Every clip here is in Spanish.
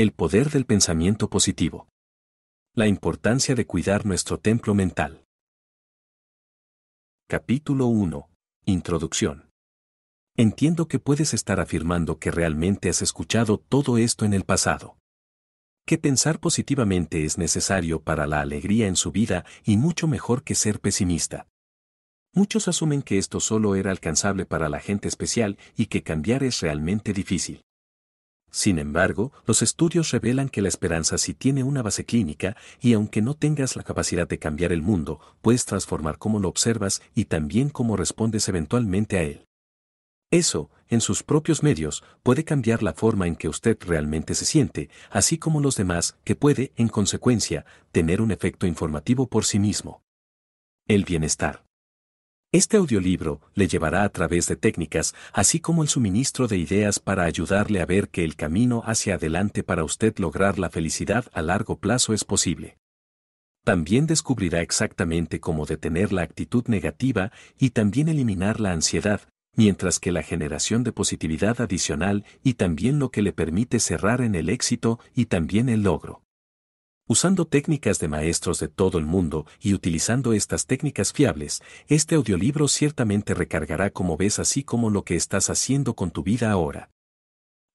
El poder del pensamiento positivo. La importancia de cuidar nuestro templo mental. Capítulo 1. Introducción. Entiendo que puedes estar afirmando que realmente has escuchado todo esto en el pasado. Que pensar positivamente es necesario para la alegría en su vida y mucho mejor que ser pesimista. Muchos asumen que esto solo era alcanzable para la gente especial y que cambiar es realmente difícil. Sin embargo, los estudios revelan que la esperanza sí tiene una base clínica y aunque no tengas la capacidad de cambiar el mundo, puedes transformar cómo lo observas y también cómo respondes eventualmente a él. Eso, en sus propios medios, puede cambiar la forma en que usted realmente se siente, así como los demás, que puede, en consecuencia, tener un efecto informativo por sí mismo. El bienestar. Este audiolibro le llevará a través de técnicas, así como el suministro de ideas para ayudarle a ver que el camino hacia adelante para usted lograr la felicidad a largo plazo es posible. También descubrirá exactamente cómo detener la actitud negativa y también eliminar la ansiedad, mientras que la generación de positividad adicional y también lo que le permite cerrar en el éxito y también el logro. Usando técnicas de maestros de todo el mundo y utilizando estas técnicas fiables, este audiolibro ciertamente recargará como ves así como lo que estás haciendo con tu vida ahora.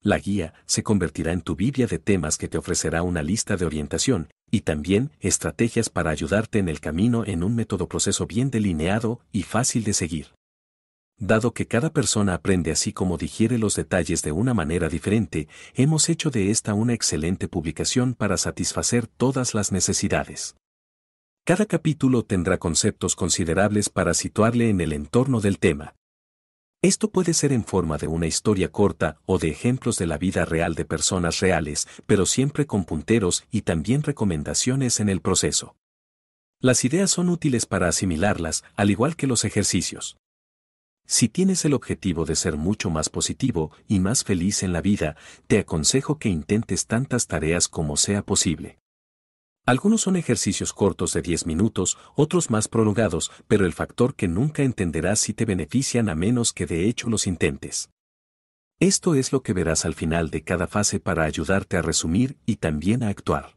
La guía se convertirá en tu Biblia de temas que te ofrecerá una lista de orientación y también estrategias para ayudarte en el camino en un método proceso bien delineado y fácil de seguir. Dado que cada persona aprende así como digiere los detalles de una manera diferente, hemos hecho de esta una excelente publicación para satisfacer todas las necesidades. Cada capítulo tendrá conceptos considerables para situarle en el entorno del tema. Esto puede ser en forma de una historia corta o de ejemplos de la vida real de personas reales, pero siempre con punteros y también recomendaciones en el proceso. Las ideas son útiles para asimilarlas, al igual que los ejercicios. Si tienes el objetivo de ser mucho más positivo y más feliz en la vida, te aconsejo que intentes tantas tareas como sea posible. Algunos son ejercicios cortos de 10 minutos, otros más prolongados, pero el factor que nunca entenderás si te benefician a menos que de hecho los intentes. Esto es lo que verás al final de cada fase para ayudarte a resumir y también a actuar.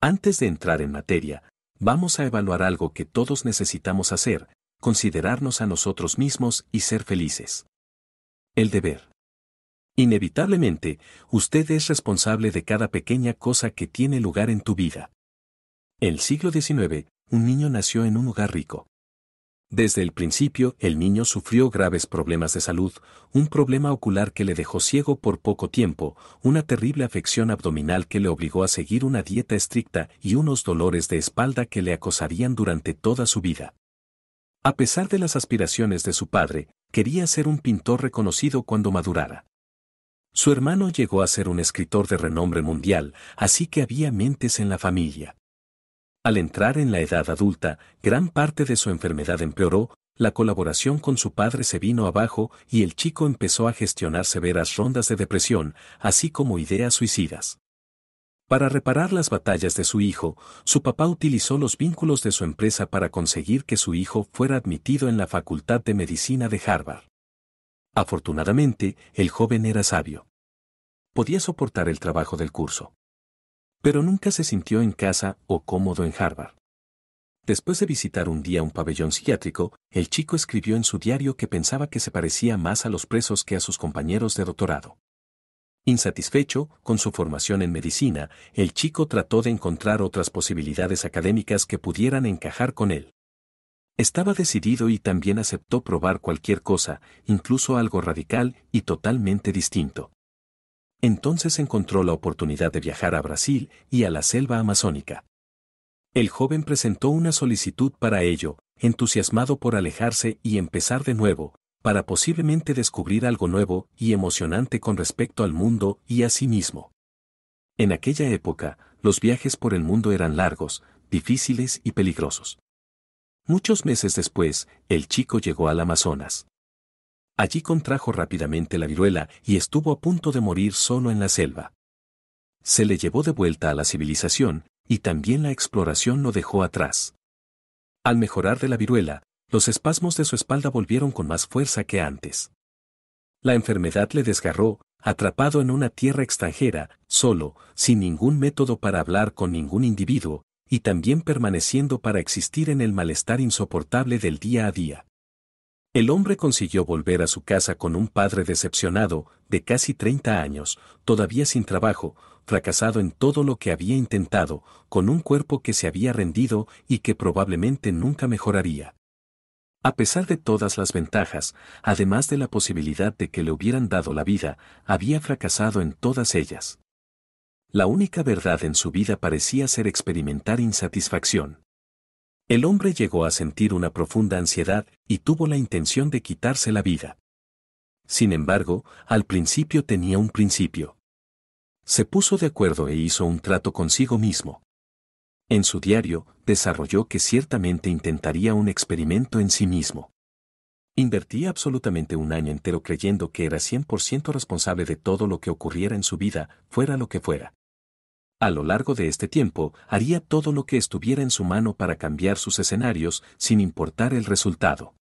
Antes de entrar en materia, vamos a evaluar algo que todos necesitamos hacer, considerarnos a nosotros mismos y ser felices. El deber. Inevitablemente, usted es responsable de cada pequeña cosa que tiene lugar en tu vida. El siglo XIX, un niño nació en un hogar rico. Desde el principio, el niño sufrió graves problemas de salud, un problema ocular que le dejó ciego por poco tiempo, una terrible afección abdominal que le obligó a seguir una dieta estricta y unos dolores de espalda que le acosarían durante toda su vida. A pesar de las aspiraciones de su padre, quería ser un pintor reconocido cuando madurara. Su hermano llegó a ser un escritor de renombre mundial, así que había mentes en la familia. Al entrar en la edad adulta, gran parte de su enfermedad empeoró, la colaboración con su padre se vino abajo y el chico empezó a gestionar severas rondas de depresión, así como ideas suicidas. Para reparar las batallas de su hijo, su papá utilizó los vínculos de su empresa para conseguir que su hijo fuera admitido en la Facultad de Medicina de Harvard. Afortunadamente, el joven era sabio. Podía soportar el trabajo del curso. Pero nunca se sintió en casa o cómodo en Harvard. Después de visitar un día un pabellón psiquiátrico, el chico escribió en su diario que pensaba que se parecía más a los presos que a sus compañeros de doctorado. Insatisfecho con su formación en medicina, el chico trató de encontrar otras posibilidades académicas que pudieran encajar con él. Estaba decidido y también aceptó probar cualquier cosa, incluso algo radical y totalmente distinto. Entonces encontró la oportunidad de viajar a Brasil y a la selva amazónica. El joven presentó una solicitud para ello, entusiasmado por alejarse y empezar de nuevo, para posiblemente descubrir algo nuevo y emocionante con respecto al mundo y a sí mismo. En aquella época, los viajes por el mundo eran largos, difíciles y peligrosos. Muchos meses después, el chico llegó al Amazonas. Allí contrajo rápidamente la viruela y estuvo a punto de morir solo en la selva. Se le llevó de vuelta a la civilización, y también la exploración lo dejó atrás. Al mejorar de la viruela, los espasmos de su espalda volvieron con más fuerza que antes. La enfermedad le desgarró, atrapado en una tierra extranjera, solo, sin ningún método para hablar con ningún individuo, y también permaneciendo para existir en el malestar insoportable del día a día. El hombre consiguió volver a su casa con un padre decepcionado, de casi 30 años, todavía sin trabajo, fracasado en todo lo que había intentado, con un cuerpo que se había rendido y que probablemente nunca mejoraría. A pesar de todas las ventajas, además de la posibilidad de que le hubieran dado la vida, había fracasado en todas ellas. La única verdad en su vida parecía ser experimentar insatisfacción. El hombre llegó a sentir una profunda ansiedad y tuvo la intención de quitarse la vida. Sin embargo, al principio tenía un principio. Se puso de acuerdo e hizo un trato consigo mismo. En su diario, desarrolló que ciertamente intentaría un experimento en sí mismo. Invertía absolutamente un año entero creyendo que era 100% responsable de todo lo que ocurriera en su vida, fuera lo que fuera. A lo largo de este tiempo, haría todo lo que estuviera en su mano para cambiar sus escenarios, sin importar el resultado.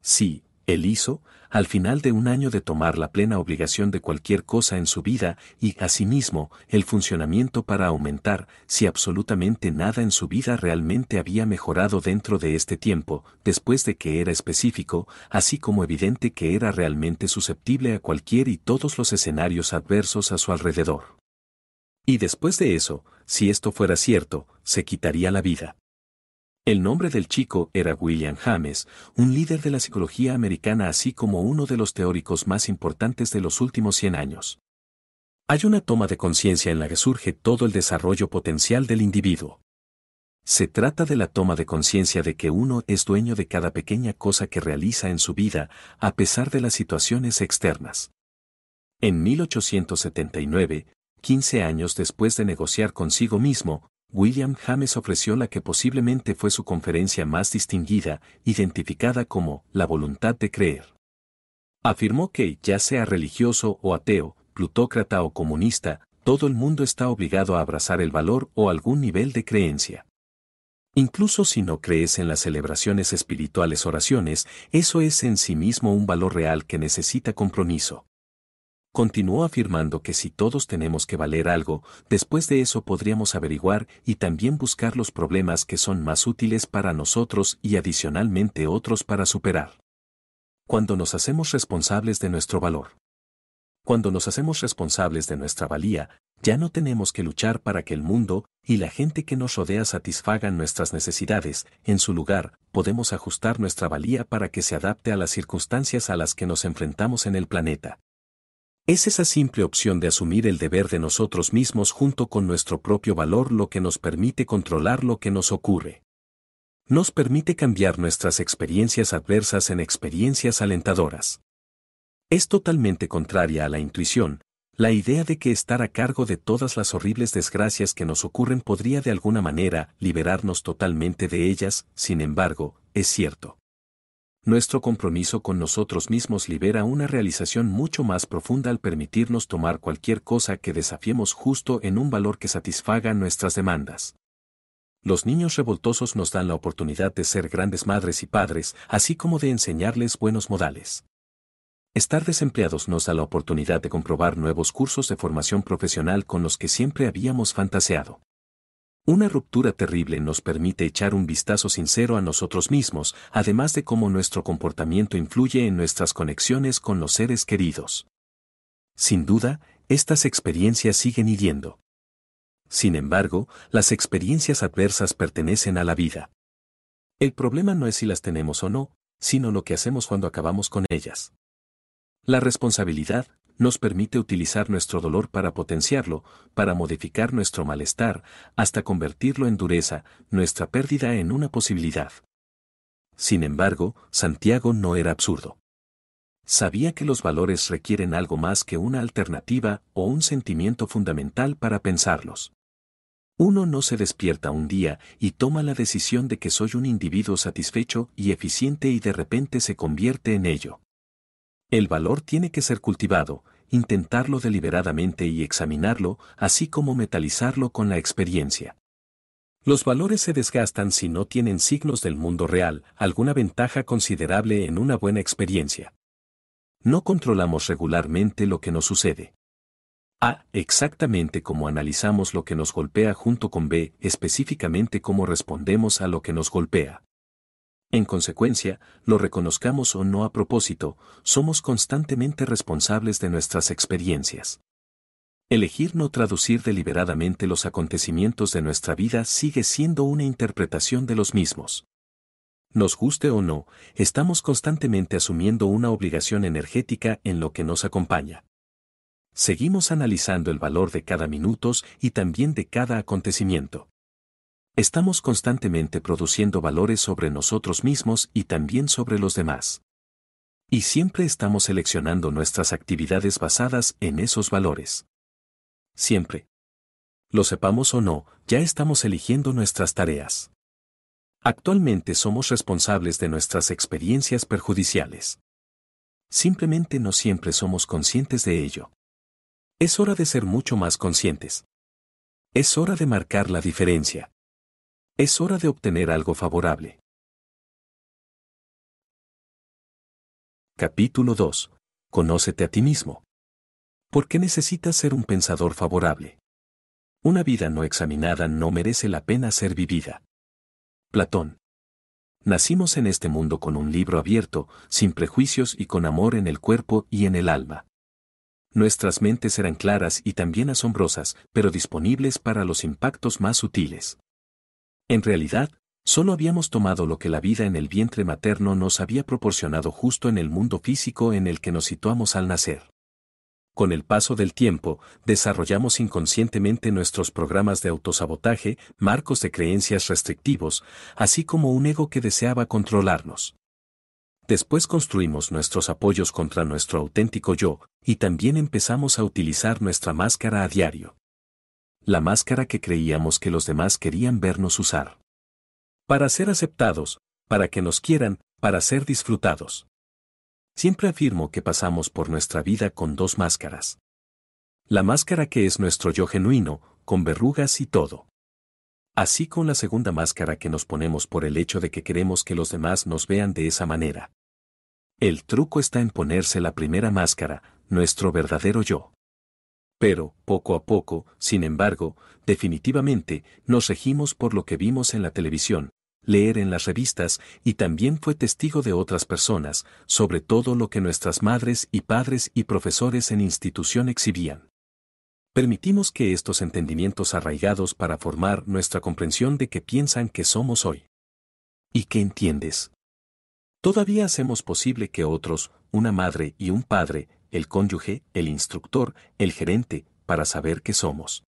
Sí, él hizo, al final de un año de tomar la plena obligación de cualquier cosa en su vida y, asimismo, el funcionamiento para aumentar, si absolutamente nada en su vida realmente había mejorado dentro de este tiempo, después de que era específico, así como evidente que era realmente susceptible a cualquier y todos los escenarios adversos a su alrededor. Y después de eso, si esto fuera cierto, se quitaría la vida. El nombre del chico era William James, un líder de la psicología americana así como uno de los teóricos más importantes de los últimos 100 años. Hay una toma de conciencia en la que surge todo el desarrollo potencial del individuo. Se trata de la toma de conciencia de que uno es dueño de cada pequeña cosa que realiza en su vida, a pesar de las situaciones externas. En 1879, 15 años después de negociar consigo mismo, William James ofreció la que posiblemente fue su conferencia más distinguida, identificada como la voluntad de creer. Afirmó que, ya sea religioso o ateo, plutócrata o comunista, todo el mundo está obligado a abrazar el valor o algún nivel de creencia. Incluso si no crees en las celebraciones espirituales oraciones, eso es en sí mismo un valor real que necesita compromiso. Continuó afirmando que si todos tenemos que valer algo, después de eso podríamos averiguar y también buscar los problemas que son más útiles para nosotros y adicionalmente otros para superar. Cuando nos hacemos responsables de nuestro valor. Cuando nos hacemos responsables de nuestra valía, ya no tenemos que luchar para que el mundo y la gente que nos rodea satisfagan nuestras necesidades, en su lugar, podemos ajustar nuestra valía para que se adapte a las circunstancias a las que nos enfrentamos en el planeta. Es esa simple opción de asumir el deber de nosotros mismos junto con nuestro propio valor lo que nos permite controlar lo que nos ocurre. Nos permite cambiar nuestras experiencias adversas en experiencias alentadoras. Es totalmente contraria a la intuición, la idea de que estar a cargo de todas las horribles desgracias que nos ocurren podría de alguna manera liberarnos totalmente de ellas, sin embargo, es cierto nuestro compromiso con nosotros mismos libera una realización mucho más profunda al permitirnos tomar cualquier cosa que desafiemos justo en un valor que satisfaga nuestras demandas. Los niños revoltosos nos dan la oportunidad de ser grandes madres y padres, así como de enseñarles buenos modales. Estar desempleados nos da la oportunidad de comprobar nuevos cursos de formación profesional con los que siempre habíamos fantaseado. Una ruptura terrible nos permite echar un vistazo sincero a nosotros mismos, además de cómo nuestro comportamiento influye en nuestras conexiones con los seres queridos. Sin duda, estas experiencias siguen hiriendo. Sin embargo, las experiencias adversas pertenecen a la vida. El problema no es si las tenemos o no, sino lo que hacemos cuando acabamos con ellas. La responsabilidad, nos permite utilizar nuestro dolor para potenciarlo, para modificar nuestro malestar, hasta convertirlo en dureza, nuestra pérdida en una posibilidad. Sin embargo, Santiago no era absurdo. Sabía que los valores requieren algo más que una alternativa o un sentimiento fundamental para pensarlos. Uno no se despierta un día y toma la decisión de que soy un individuo satisfecho y eficiente y de repente se convierte en ello. El valor tiene que ser cultivado, intentarlo deliberadamente y examinarlo, así como metalizarlo con la experiencia. Los valores se desgastan si no tienen signos del mundo real, alguna ventaja considerable en una buena experiencia. no controlamos regularmente lo que nos sucede. A. Exactamente como analizamos lo que nos golpea junto con B, específicamente cómo respondemos a lo que nos golpea. En consecuencia, lo reconozcamos o no a propósito, somos constantemente responsables de nuestras experiencias. Elegir no traducir deliberadamente los acontecimientos de nuestra vida sigue siendo una interpretación de los mismos. Nos guste o no, estamos constantemente asumiendo una obligación energética en lo que nos acompaña. Seguimos analizando el valor de cada minuto y también de cada acontecimiento. Estamos constantemente produciendo valores sobre nosotros mismos y también sobre los demás. Y siempre estamos seleccionando nuestras actividades basadas en esos valores. Siempre. Lo sepamos o no, ya estamos eligiendo nuestras tareas. Actualmente somos responsables de nuestras experiencias perjudiciales. Simplemente no siempre somos conscientes de ello. Es hora de ser mucho más conscientes. Es hora de marcar la diferencia. Es hora de obtener algo favorable. Capítulo 2. Conócete a ti mismo. ¿Por qué necesitas ser un pensador favorable? Una vida no examinada no merece la pena ser vivida. Platón. Nacimos en este mundo con un libro abierto, sin prejuicios y con amor en el cuerpo y en el alma. Nuestras mentes eran claras y también asombrosas, pero disponibles para los impactos más sutiles. En realidad, solo habíamos tomado lo que la vida en el vientre materno nos había proporcionado justo en el mundo físico en el que nos situamos al nacer. Con el paso del tiempo, desarrollamos inconscientemente nuestros programas de autosabotaje, marcos de creencias restrictivos, así como un ego que deseaba controlarnos. Después construimos nuestros apoyos contra nuestro auténtico yo, y también empezamos a utilizar nuestra máscara a diario la máscara que creíamos que los demás querían vernos usar. Para ser aceptados, para que nos quieran, para ser disfrutados. Siempre afirmo que pasamos por nuestra vida con dos máscaras. La máscara que es nuestro yo genuino, con verrugas y todo. Así con la segunda máscara que nos ponemos por el hecho de que queremos que los demás nos vean de esa manera. El truco está en ponerse la primera máscara, nuestro verdadero yo. Pero, poco a poco, sin embargo, definitivamente, nos regimos por lo que vimos en la televisión, leer en las revistas y también fue testigo de otras personas, sobre todo lo que nuestras madres y padres y profesores en institución exhibían. Permitimos que estos entendimientos arraigados para formar nuestra comprensión de que piensan que somos hoy. ¿Y qué entiendes? Todavía hacemos posible que otros, una madre y un padre, el cónyuge, el instructor, el gerente, para saber qué somos.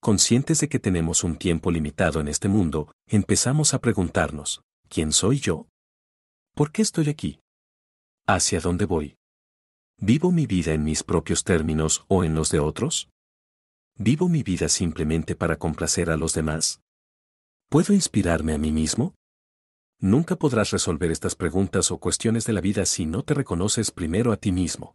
Conscientes de que tenemos un tiempo limitado en este mundo, empezamos a preguntarnos, ¿quién soy yo? ¿Por qué estoy aquí? ¿Hacia dónde voy? ¿Vivo mi vida en mis propios términos o en los de otros? ¿Vivo mi vida simplemente para complacer a los demás? ¿Puedo inspirarme a mí mismo? Nunca podrás resolver estas preguntas o cuestiones de la vida si no te reconoces primero a ti mismo.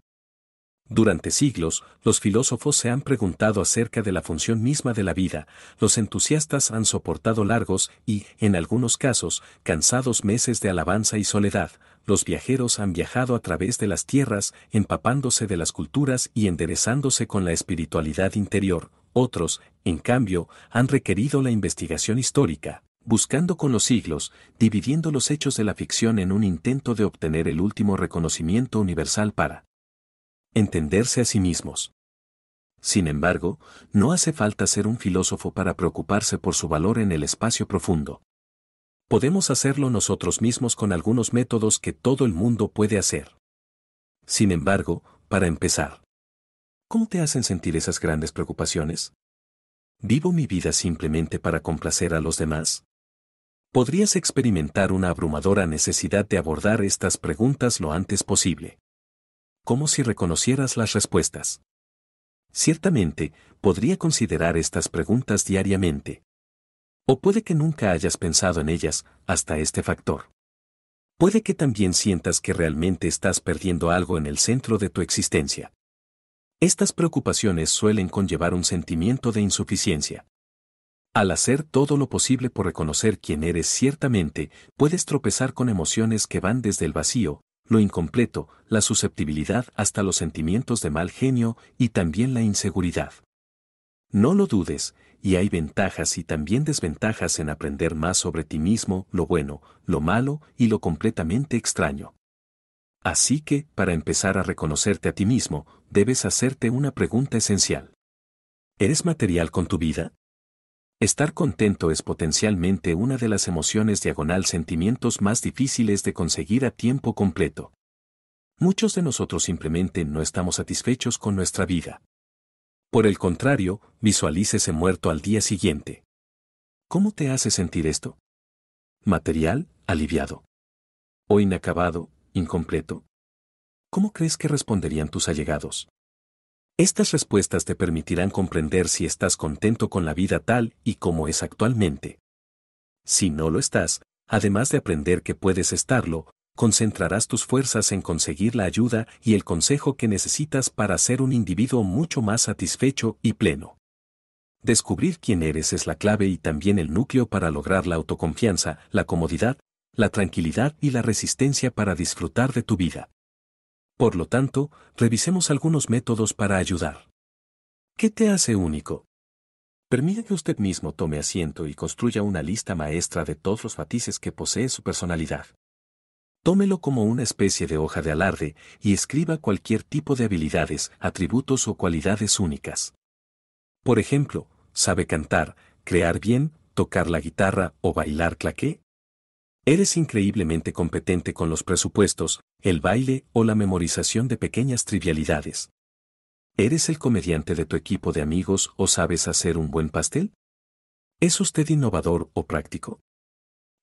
Durante siglos, los filósofos se han preguntado acerca de la función misma de la vida, los entusiastas han soportado largos y, en algunos casos, cansados meses de alabanza y soledad, los viajeros han viajado a través de las tierras, empapándose de las culturas y enderezándose con la espiritualidad interior, otros, en cambio, han requerido la investigación histórica, buscando con los siglos, dividiendo los hechos de la ficción en un intento de obtener el último reconocimiento universal para entenderse a sí mismos. Sin embargo, no hace falta ser un filósofo para preocuparse por su valor en el espacio profundo. Podemos hacerlo nosotros mismos con algunos métodos que todo el mundo puede hacer. Sin embargo, para empezar, ¿cómo te hacen sentir esas grandes preocupaciones? ¿Vivo mi vida simplemente para complacer a los demás? Podrías experimentar una abrumadora necesidad de abordar estas preguntas lo antes posible como si reconocieras las respuestas. Ciertamente, podría considerar estas preguntas diariamente. O puede que nunca hayas pensado en ellas hasta este factor. Puede que también sientas que realmente estás perdiendo algo en el centro de tu existencia. Estas preocupaciones suelen conllevar un sentimiento de insuficiencia. Al hacer todo lo posible por reconocer quién eres ciertamente, puedes tropezar con emociones que van desde el vacío, lo incompleto, la susceptibilidad hasta los sentimientos de mal genio y también la inseguridad. No lo dudes, y hay ventajas y también desventajas en aprender más sobre ti mismo, lo bueno, lo malo y lo completamente extraño. Así que, para empezar a reconocerte a ti mismo, debes hacerte una pregunta esencial. ¿Eres material con tu vida? Estar contento es potencialmente una de las emociones diagonal sentimientos más difíciles de conseguir a tiempo completo. Muchos de nosotros simplemente no estamos satisfechos con nuestra vida. Por el contrario, visualícese muerto al día siguiente. ¿Cómo te hace sentir esto? ¿Material, aliviado? ¿O inacabado, incompleto? ¿Cómo crees que responderían tus allegados? Estas respuestas te permitirán comprender si estás contento con la vida tal y como es actualmente. Si no lo estás, además de aprender que puedes estarlo, concentrarás tus fuerzas en conseguir la ayuda y el consejo que necesitas para ser un individuo mucho más satisfecho y pleno. Descubrir quién eres es la clave y también el núcleo para lograr la autoconfianza, la comodidad, la tranquilidad y la resistencia para disfrutar de tu vida. Por lo tanto, revisemos algunos métodos para ayudar. ¿Qué te hace único? Permite que usted mismo tome asiento y construya una lista maestra de todos los matices que posee su personalidad. Tómelo como una especie de hoja de alarde y escriba cualquier tipo de habilidades, atributos o cualidades únicas. Por ejemplo, sabe cantar, crear bien, tocar la guitarra o bailar claqué. Eres increíblemente competente con los presupuestos, el baile o la memorización de pequeñas trivialidades. ¿Eres el comediante de tu equipo de amigos o sabes hacer un buen pastel? ¿Es usted innovador o práctico?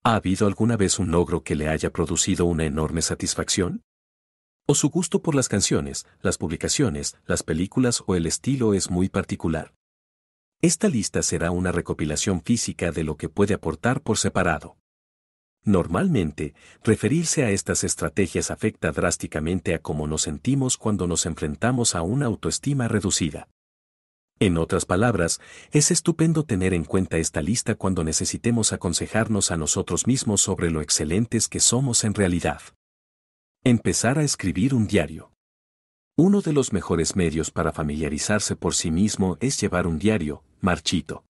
¿Ha habido alguna vez un logro que le haya producido una enorme satisfacción? ¿O su gusto por las canciones, las publicaciones, las películas o el estilo es muy particular? Esta lista será una recopilación física de lo que puede aportar por separado. Normalmente, referirse a estas estrategias afecta drásticamente a cómo nos sentimos cuando nos enfrentamos a una autoestima reducida. En otras palabras, es estupendo tener en cuenta esta lista cuando necesitemos aconsejarnos a nosotros mismos sobre lo excelentes que somos en realidad. Empezar a escribir un diario. Uno de los mejores medios para familiarizarse por sí mismo es llevar un diario, marchito.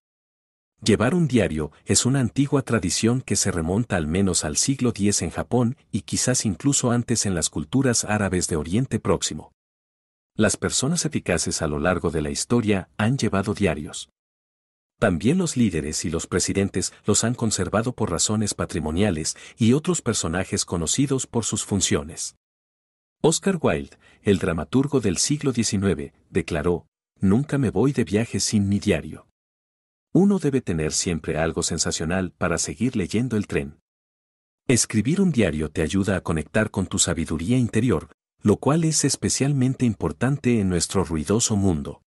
Llevar un diario es una antigua tradición que se remonta al menos al siglo X en Japón y quizás incluso antes en las culturas árabes de Oriente Próximo. Las personas eficaces a lo largo de la historia han llevado diarios. También los líderes y los presidentes los han conservado por razones patrimoniales y otros personajes conocidos por sus funciones. Oscar Wilde, el dramaturgo del siglo XIX, declaró, Nunca me voy de viaje sin mi diario. Uno debe tener siempre algo sensacional para seguir leyendo el tren. Escribir un diario te ayuda a conectar con tu sabiduría interior, lo cual es especialmente importante en nuestro ruidoso mundo.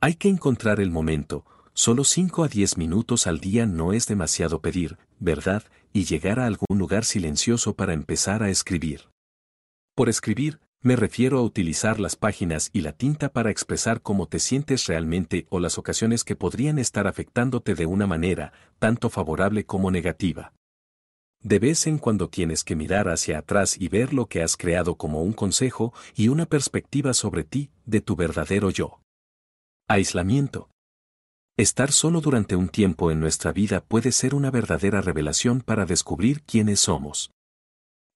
Hay que encontrar el momento, solo 5 a 10 minutos al día no es demasiado pedir, ¿verdad? Y llegar a algún lugar silencioso para empezar a escribir. Por escribir, me refiero a utilizar las páginas y la tinta para expresar cómo te sientes realmente o las ocasiones que podrían estar afectándote de una manera, tanto favorable como negativa. De vez en cuando tienes que mirar hacia atrás y ver lo que has creado como un consejo y una perspectiva sobre ti, de tu verdadero yo. Aislamiento. Estar solo durante un tiempo en nuestra vida puede ser una verdadera revelación para descubrir quiénes somos.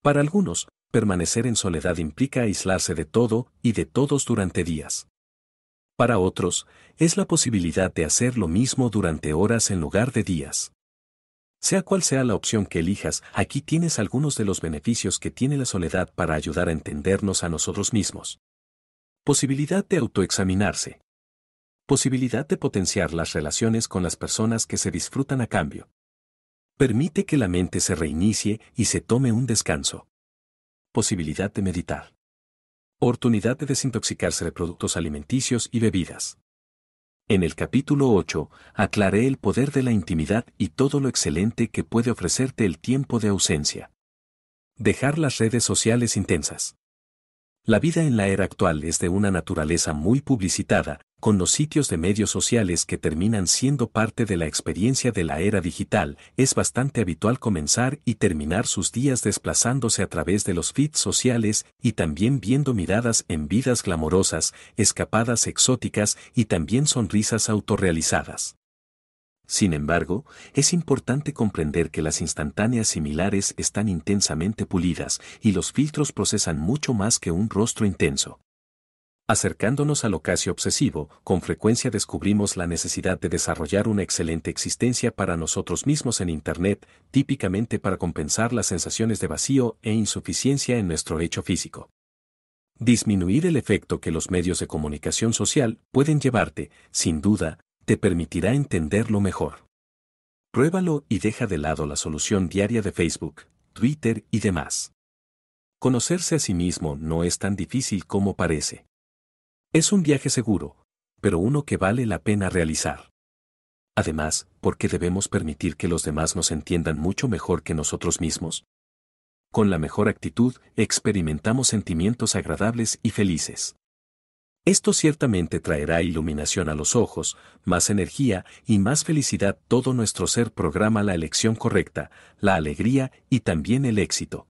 Para algunos, permanecer en soledad implica aislarse de todo y de todos durante días. Para otros, es la posibilidad de hacer lo mismo durante horas en lugar de días. Sea cual sea la opción que elijas, aquí tienes algunos de los beneficios que tiene la soledad para ayudar a entendernos a nosotros mismos. Posibilidad de autoexaminarse. Posibilidad de potenciar las relaciones con las personas que se disfrutan a cambio. Permite que la mente se reinicie y se tome un descanso posibilidad de meditar. Oportunidad de desintoxicarse de productos alimenticios y bebidas. En el capítulo 8, aclaré el poder de la intimidad y todo lo excelente que puede ofrecerte el tiempo de ausencia. Dejar las redes sociales intensas. La vida en la era actual es de una naturaleza muy publicitada, con los sitios de medios sociales que terminan siendo parte de la experiencia de la era digital, es bastante habitual comenzar y terminar sus días desplazándose a través de los feeds sociales y también viendo miradas en vidas glamorosas, escapadas exóticas y también sonrisas autorrealizadas. Sin embargo, es importante comprender que las instantáneas similares están intensamente pulidas y los filtros procesan mucho más que un rostro intenso. Acercándonos al ocasio obsesivo, con frecuencia descubrimos la necesidad de desarrollar una excelente existencia para nosotros mismos en Internet, típicamente para compensar las sensaciones de vacío e insuficiencia en nuestro hecho físico. Disminuir el efecto que los medios de comunicación social pueden llevarte, sin duda, te permitirá entenderlo mejor. Pruébalo y deja de lado la solución diaria de Facebook, Twitter y demás. Conocerse a sí mismo no es tan difícil como parece. Es un viaje seguro, pero uno que vale la pena realizar. Además, ¿por qué debemos permitir que los demás nos entiendan mucho mejor que nosotros mismos? Con la mejor actitud, experimentamos sentimientos agradables y felices. Esto ciertamente traerá iluminación a los ojos, más energía y más felicidad. Todo nuestro ser programa la elección correcta, la alegría y también el éxito.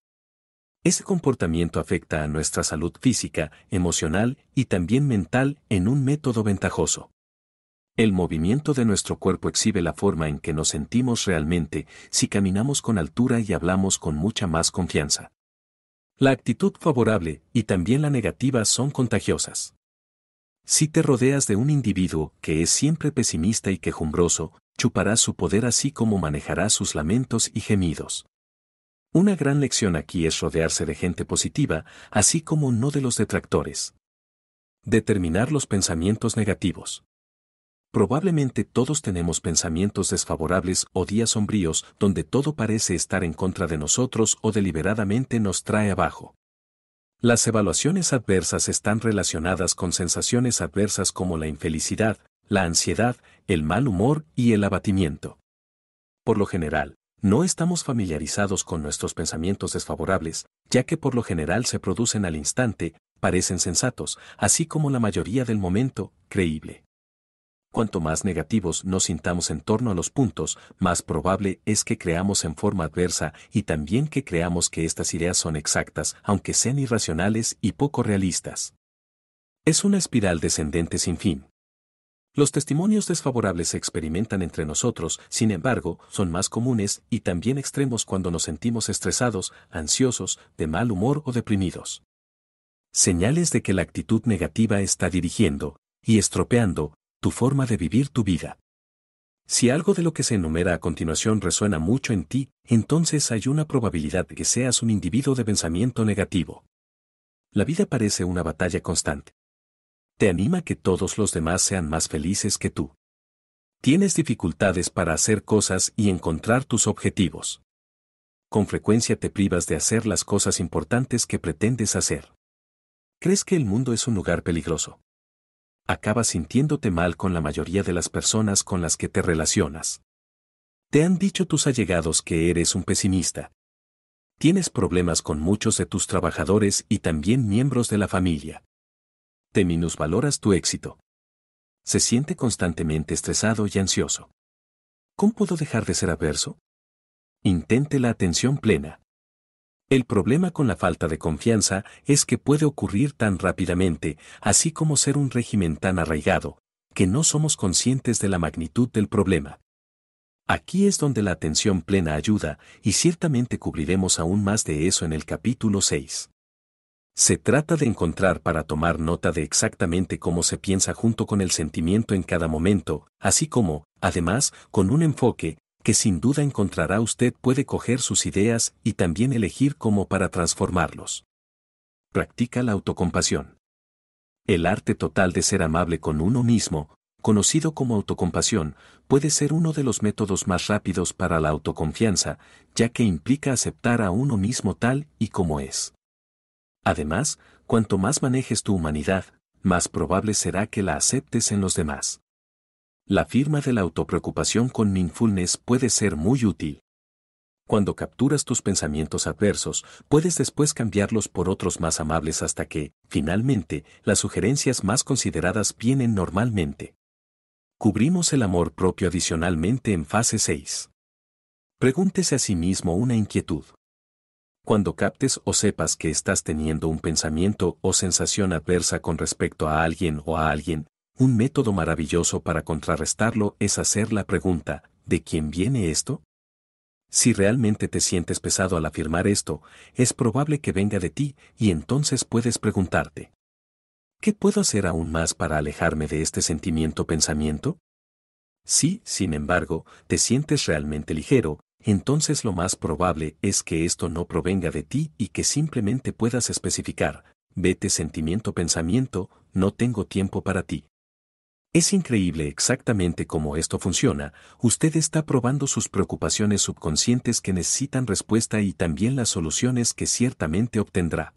Ese comportamiento afecta a nuestra salud física, emocional y también mental en un método ventajoso. El movimiento de nuestro cuerpo exhibe la forma en que nos sentimos realmente si caminamos con altura y hablamos con mucha más confianza. La actitud favorable y también la negativa son contagiosas. Si te rodeas de un individuo que es siempre pesimista y quejumbroso, chuparás su poder así como manejarás sus lamentos y gemidos. Una gran lección aquí es rodearse de gente positiva, así como no de los detractores. Determinar los pensamientos negativos. Probablemente todos tenemos pensamientos desfavorables o días sombríos donde todo parece estar en contra de nosotros o deliberadamente nos trae abajo. Las evaluaciones adversas están relacionadas con sensaciones adversas como la infelicidad, la ansiedad, el mal humor y el abatimiento. Por lo general, no estamos familiarizados con nuestros pensamientos desfavorables, ya que por lo general se producen al instante, parecen sensatos, así como la mayoría del momento, creíble. Cuanto más negativos nos sintamos en torno a los puntos, más probable es que creamos en forma adversa y también que creamos que estas ideas son exactas, aunque sean irracionales y poco realistas. Es una espiral descendente sin fin. Los testimonios desfavorables se experimentan entre nosotros, sin embargo, son más comunes y también extremos cuando nos sentimos estresados, ansiosos, de mal humor o deprimidos. Señales de que la actitud negativa está dirigiendo y estropeando tu forma de vivir tu vida. Si algo de lo que se enumera a continuación resuena mucho en ti, entonces hay una probabilidad de que seas un individuo de pensamiento negativo. La vida parece una batalla constante te anima que todos los demás sean más felices que tú. Tienes dificultades para hacer cosas y encontrar tus objetivos. Con frecuencia te privas de hacer las cosas importantes que pretendes hacer. ¿Crees que el mundo es un lugar peligroso? Acabas sintiéndote mal con la mayoría de las personas con las que te relacionas. Te han dicho tus allegados que eres un pesimista. Tienes problemas con muchos de tus trabajadores y también miembros de la familia te minusvaloras tu éxito. Se siente constantemente estresado y ansioso. ¿Cómo puedo dejar de ser averso? Intente la atención plena. El problema con la falta de confianza es que puede ocurrir tan rápidamente, así como ser un régimen tan arraigado, que no somos conscientes de la magnitud del problema. Aquí es donde la atención plena ayuda, y ciertamente cubriremos aún más de eso en el capítulo 6. Se trata de encontrar para tomar nota de exactamente cómo se piensa junto con el sentimiento en cada momento, así como, además, con un enfoque, que sin duda encontrará usted puede coger sus ideas y también elegir cómo para transformarlos. Practica la autocompasión. El arte total de ser amable con uno mismo, conocido como autocompasión, puede ser uno de los métodos más rápidos para la autoconfianza, ya que implica aceptar a uno mismo tal y como es. Además, cuanto más manejes tu humanidad, más probable será que la aceptes en los demás. La firma de la autopreocupación con mindfulness puede ser muy útil. Cuando capturas tus pensamientos adversos, puedes después cambiarlos por otros más amables hasta que, finalmente, las sugerencias más consideradas vienen normalmente. Cubrimos el amor propio adicionalmente en fase 6. Pregúntese a sí mismo una inquietud. Cuando captes o sepas que estás teniendo un pensamiento o sensación adversa con respecto a alguien o a alguien, un método maravilloso para contrarrestarlo es hacer la pregunta, ¿de quién viene esto? Si realmente te sientes pesado al afirmar esto, es probable que venga de ti y entonces puedes preguntarte, ¿qué puedo hacer aún más para alejarme de este sentimiento-pensamiento? Si, sin embargo, te sientes realmente ligero, entonces lo más probable es que esto no provenga de ti y que simplemente puedas especificar, vete sentimiento-pensamiento, no tengo tiempo para ti. Es increíble exactamente cómo esto funciona, usted está probando sus preocupaciones subconscientes que necesitan respuesta y también las soluciones que ciertamente obtendrá.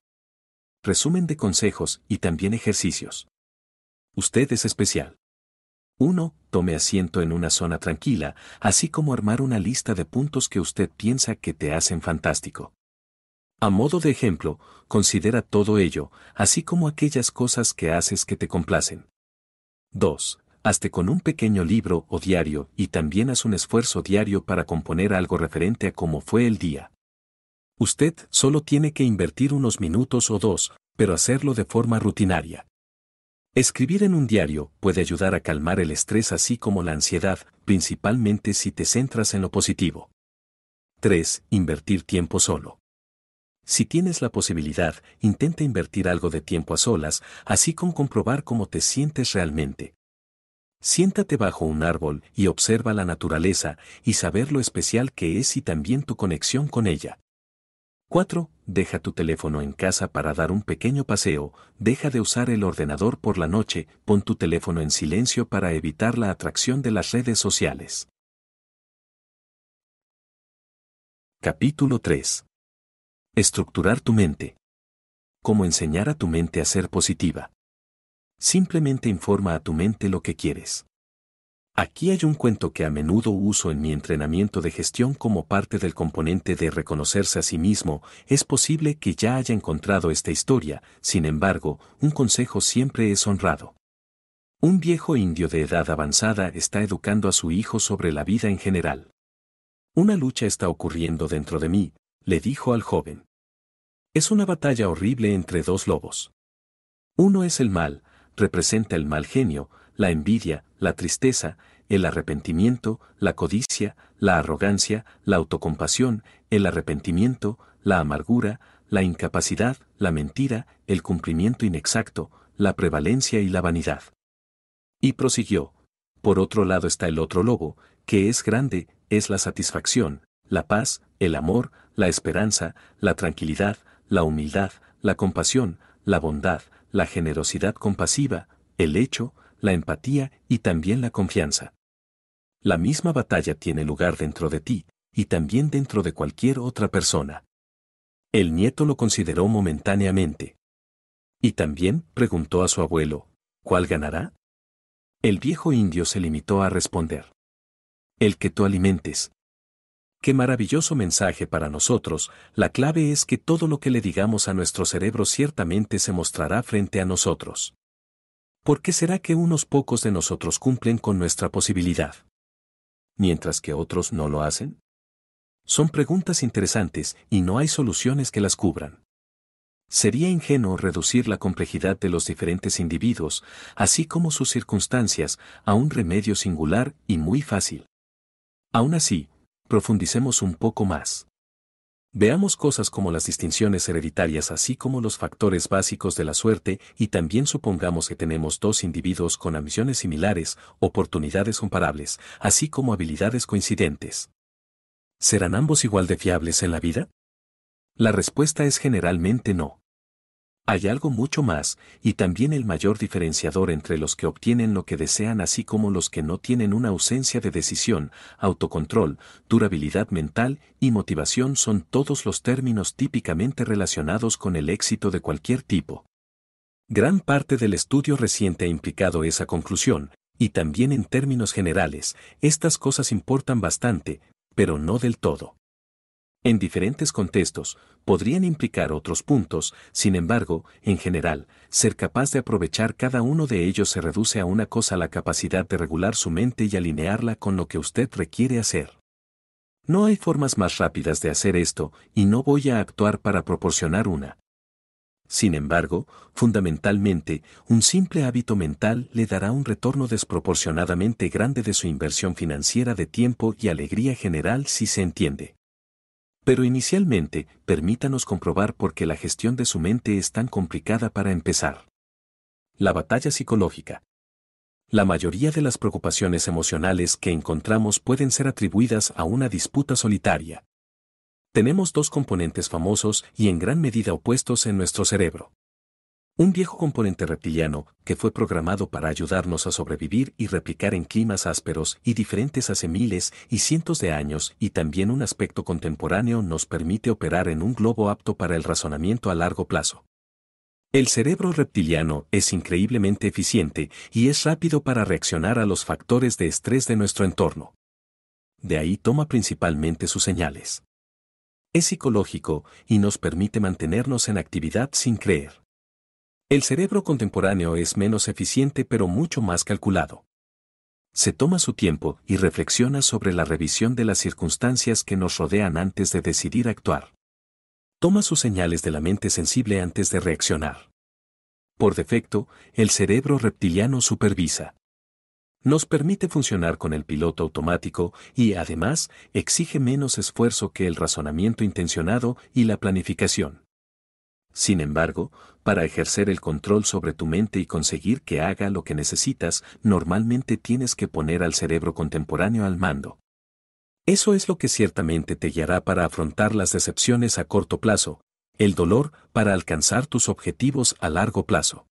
Resumen de consejos y también ejercicios. Usted es especial. 1. Tome asiento en una zona tranquila, así como armar una lista de puntos que usted piensa que te hacen fantástico. A modo de ejemplo, considera todo ello, así como aquellas cosas que haces que te complacen. 2. Hazte con un pequeño libro o diario y también haz un esfuerzo diario para componer algo referente a cómo fue el día. Usted solo tiene que invertir unos minutos o dos, pero hacerlo de forma rutinaria. Escribir en un diario puede ayudar a calmar el estrés así como la ansiedad, principalmente si te centras en lo positivo. 3. Invertir tiempo solo. Si tienes la posibilidad, intenta invertir algo de tiempo a solas, así como comprobar cómo te sientes realmente. Siéntate bajo un árbol y observa la naturaleza y saber lo especial que es y también tu conexión con ella. 4. Deja tu teléfono en casa para dar un pequeño paseo, deja de usar el ordenador por la noche, pon tu teléfono en silencio para evitar la atracción de las redes sociales. Capítulo 3. Estructurar tu mente. Cómo enseñar a tu mente a ser positiva. Simplemente informa a tu mente lo que quieres. Aquí hay un cuento que a menudo uso en mi entrenamiento de gestión como parte del componente de reconocerse a sí mismo. Es posible que ya haya encontrado esta historia, sin embargo, un consejo siempre es honrado. Un viejo indio de edad avanzada está educando a su hijo sobre la vida en general. Una lucha está ocurriendo dentro de mí, le dijo al joven. Es una batalla horrible entre dos lobos. Uno es el mal, representa el mal genio, la envidia, la tristeza, el arrepentimiento, la codicia, la arrogancia, la autocompasión, el arrepentimiento, la amargura, la incapacidad, la mentira, el cumplimiento inexacto, la prevalencia y la vanidad. Y prosiguió. Por otro lado está el otro lobo, que es grande, es la satisfacción, la paz, el amor, la esperanza, la tranquilidad, la humildad, la compasión, la bondad, la generosidad compasiva, el hecho, la empatía y también la confianza. La misma batalla tiene lugar dentro de ti, y también dentro de cualquier otra persona. El nieto lo consideró momentáneamente. Y también preguntó a su abuelo, ¿cuál ganará? El viejo indio se limitó a responder. El que tú alimentes. Qué maravilloso mensaje para nosotros, la clave es que todo lo que le digamos a nuestro cerebro ciertamente se mostrará frente a nosotros. ¿Por qué será que unos pocos de nosotros cumplen con nuestra posibilidad? Mientras que otros no lo hacen? Son preguntas interesantes y no hay soluciones que las cubran. Sería ingenuo reducir la complejidad de los diferentes individuos, así como sus circunstancias, a un remedio singular y muy fácil. Aún así, profundicemos un poco más. Veamos cosas como las distinciones hereditarias así como los factores básicos de la suerte y también supongamos que tenemos dos individuos con ambiciones similares, oportunidades comparables, así como habilidades coincidentes. ¿Serán ambos igual de fiables en la vida? La respuesta es generalmente no. Hay algo mucho más, y también el mayor diferenciador entre los que obtienen lo que desean así como los que no tienen una ausencia de decisión, autocontrol, durabilidad mental y motivación son todos los términos típicamente relacionados con el éxito de cualquier tipo. Gran parte del estudio reciente ha implicado esa conclusión, y también en términos generales, estas cosas importan bastante, pero no del todo. En diferentes contextos, podrían implicar otros puntos, sin embargo, en general, ser capaz de aprovechar cada uno de ellos se reduce a una cosa la capacidad de regular su mente y alinearla con lo que usted requiere hacer. No hay formas más rápidas de hacer esto, y no voy a actuar para proporcionar una. Sin embargo, fundamentalmente, un simple hábito mental le dará un retorno desproporcionadamente grande de su inversión financiera de tiempo y alegría general si se entiende. Pero inicialmente, permítanos comprobar por qué la gestión de su mente es tan complicada para empezar. La batalla psicológica. La mayoría de las preocupaciones emocionales que encontramos pueden ser atribuidas a una disputa solitaria. Tenemos dos componentes famosos y en gran medida opuestos en nuestro cerebro. Un viejo componente reptiliano, que fue programado para ayudarnos a sobrevivir y replicar en climas ásperos y diferentes hace miles y cientos de años, y también un aspecto contemporáneo nos permite operar en un globo apto para el razonamiento a largo plazo. El cerebro reptiliano es increíblemente eficiente y es rápido para reaccionar a los factores de estrés de nuestro entorno. De ahí toma principalmente sus señales. Es psicológico y nos permite mantenernos en actividad sin creer. El cerebro contemporáneo es menos eficiente pero mucho más calculado. Se toma su tiempo y reflexiona sobre la revisión de las circunstancias que nos rodean antes de decidir actuar. Toma sus señales de la mente sensible antes de reaccionar. Por defecto, el cerebro reptiliano supervisa. Nos permite funcionar con el piloto automático y además exige menos esfuerzo que el razonamiento intencionado y la planificación. Sin embargo, para ejercer el control sobre tu mente y conseguir que haga lo que necesitas, normalmente tienes que poner al cerebro contemporáneo al mando. Eso es lo que ciertamente te guiará para afrontar las decepciones a corto plazo, el dolor para alcanzar tus objetivos a largo plazo.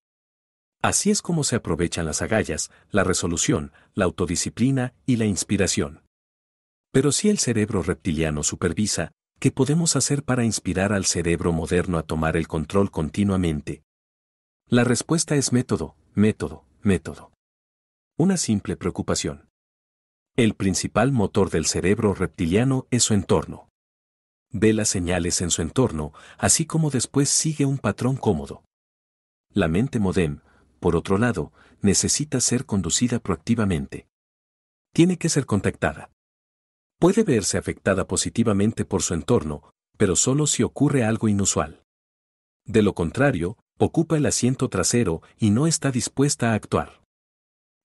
Así es como se aprovechan las agallas, la resolución, la autodisciplina y la inspiración. Pero si el cerebro reptiliano supervisa, ¿Qué podemos hacer para inspirar al cerebro moderno a tomar el control continuamente? La respuesta es método, método, método. Una simple preocupación. El principal motor del cerebro reptiliano es su entorno. Ve las señales en su entorno, así como después sigue un patrón cómodo. La mente modem, por otro lado, necesita ser conducida proactivamente. Tiene que ser contactada. Puede verse afectada positivamente por su entorno, pero solo si ocurre algo inusual. De lo contrario, ocupa el asiento trasero y no está dispuesta a actuar.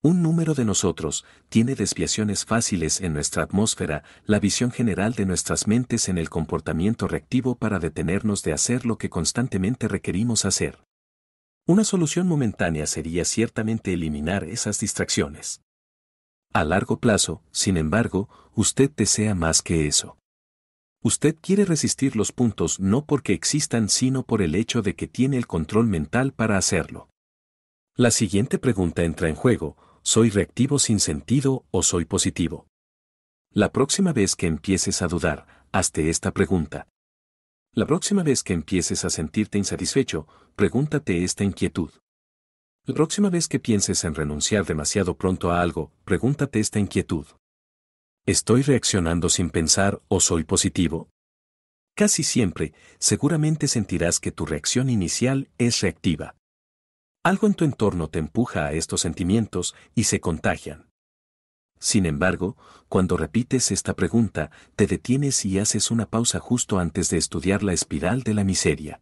Un número de nosotros tiene desviaciones fáciles en nuestra atmósfera, la visión general de nuestras mentes en el comportamiento reactivo para detenernos de hacer lo que constantemente requerimos hacer. Una solución momentánea sería ciertamente eliminar esas distracciones. A largo plazo, sin embargo, usted desea más que eso. Usted quiere resistir los puntos no porque existan sino por el hecho de que tiene el control mental para hacerlo. La siguiente pregunta entra en juego, ¿soy reactivo sin sentido o soy positivo? La próxima vez que empieces a dudar, hazte esta pregunta. La próxima vez que empieces a sentirte insatisfecho, pregúntate esta inquietud. La próxima vez que pienses en renunciar demasiado pronto a algo, pregúntate esta inquietud. ¿Estoy reaccionando sin pensar o soy positivo? Casi siempre, seguramente sentirás que tu reacción inicial es reactiva. Algo en tu entorno te empuja a estos sentimientos y se contagian. Sin embargo, cuando repites esta pregunta, te detienes y haces una pausa justo antes de estudiar la espiral de la miseria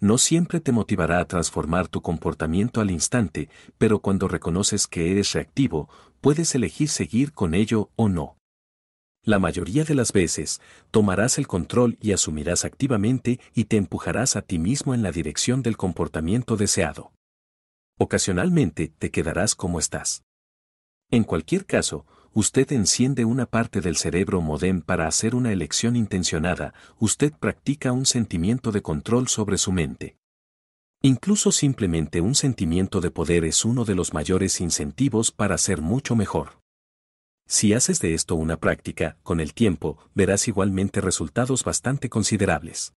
no siempre te motivará a transformar tu comportamiento al instante, pero cuando reconoces que eres reactivo, puedes elegir seguir con ello o no. La mayoría de las veces, tomarás el control y asumirás activamente y te empujarás a ti mismo en la dirección del comportamiento deseado. Ocasionalmente te quedarás como estás. En cualquier caso, usted enciende una parte del cerebro modem para hacer una elección intencionada, usted practica un sentimiento de control sobre su mente. Incluso simplemente un sentimiento de poder es uno de los mayores incentivos para ser mucho mejor. Si haces de esto una práctica, con el tiempo, verás igualmente resultados bastante considerables.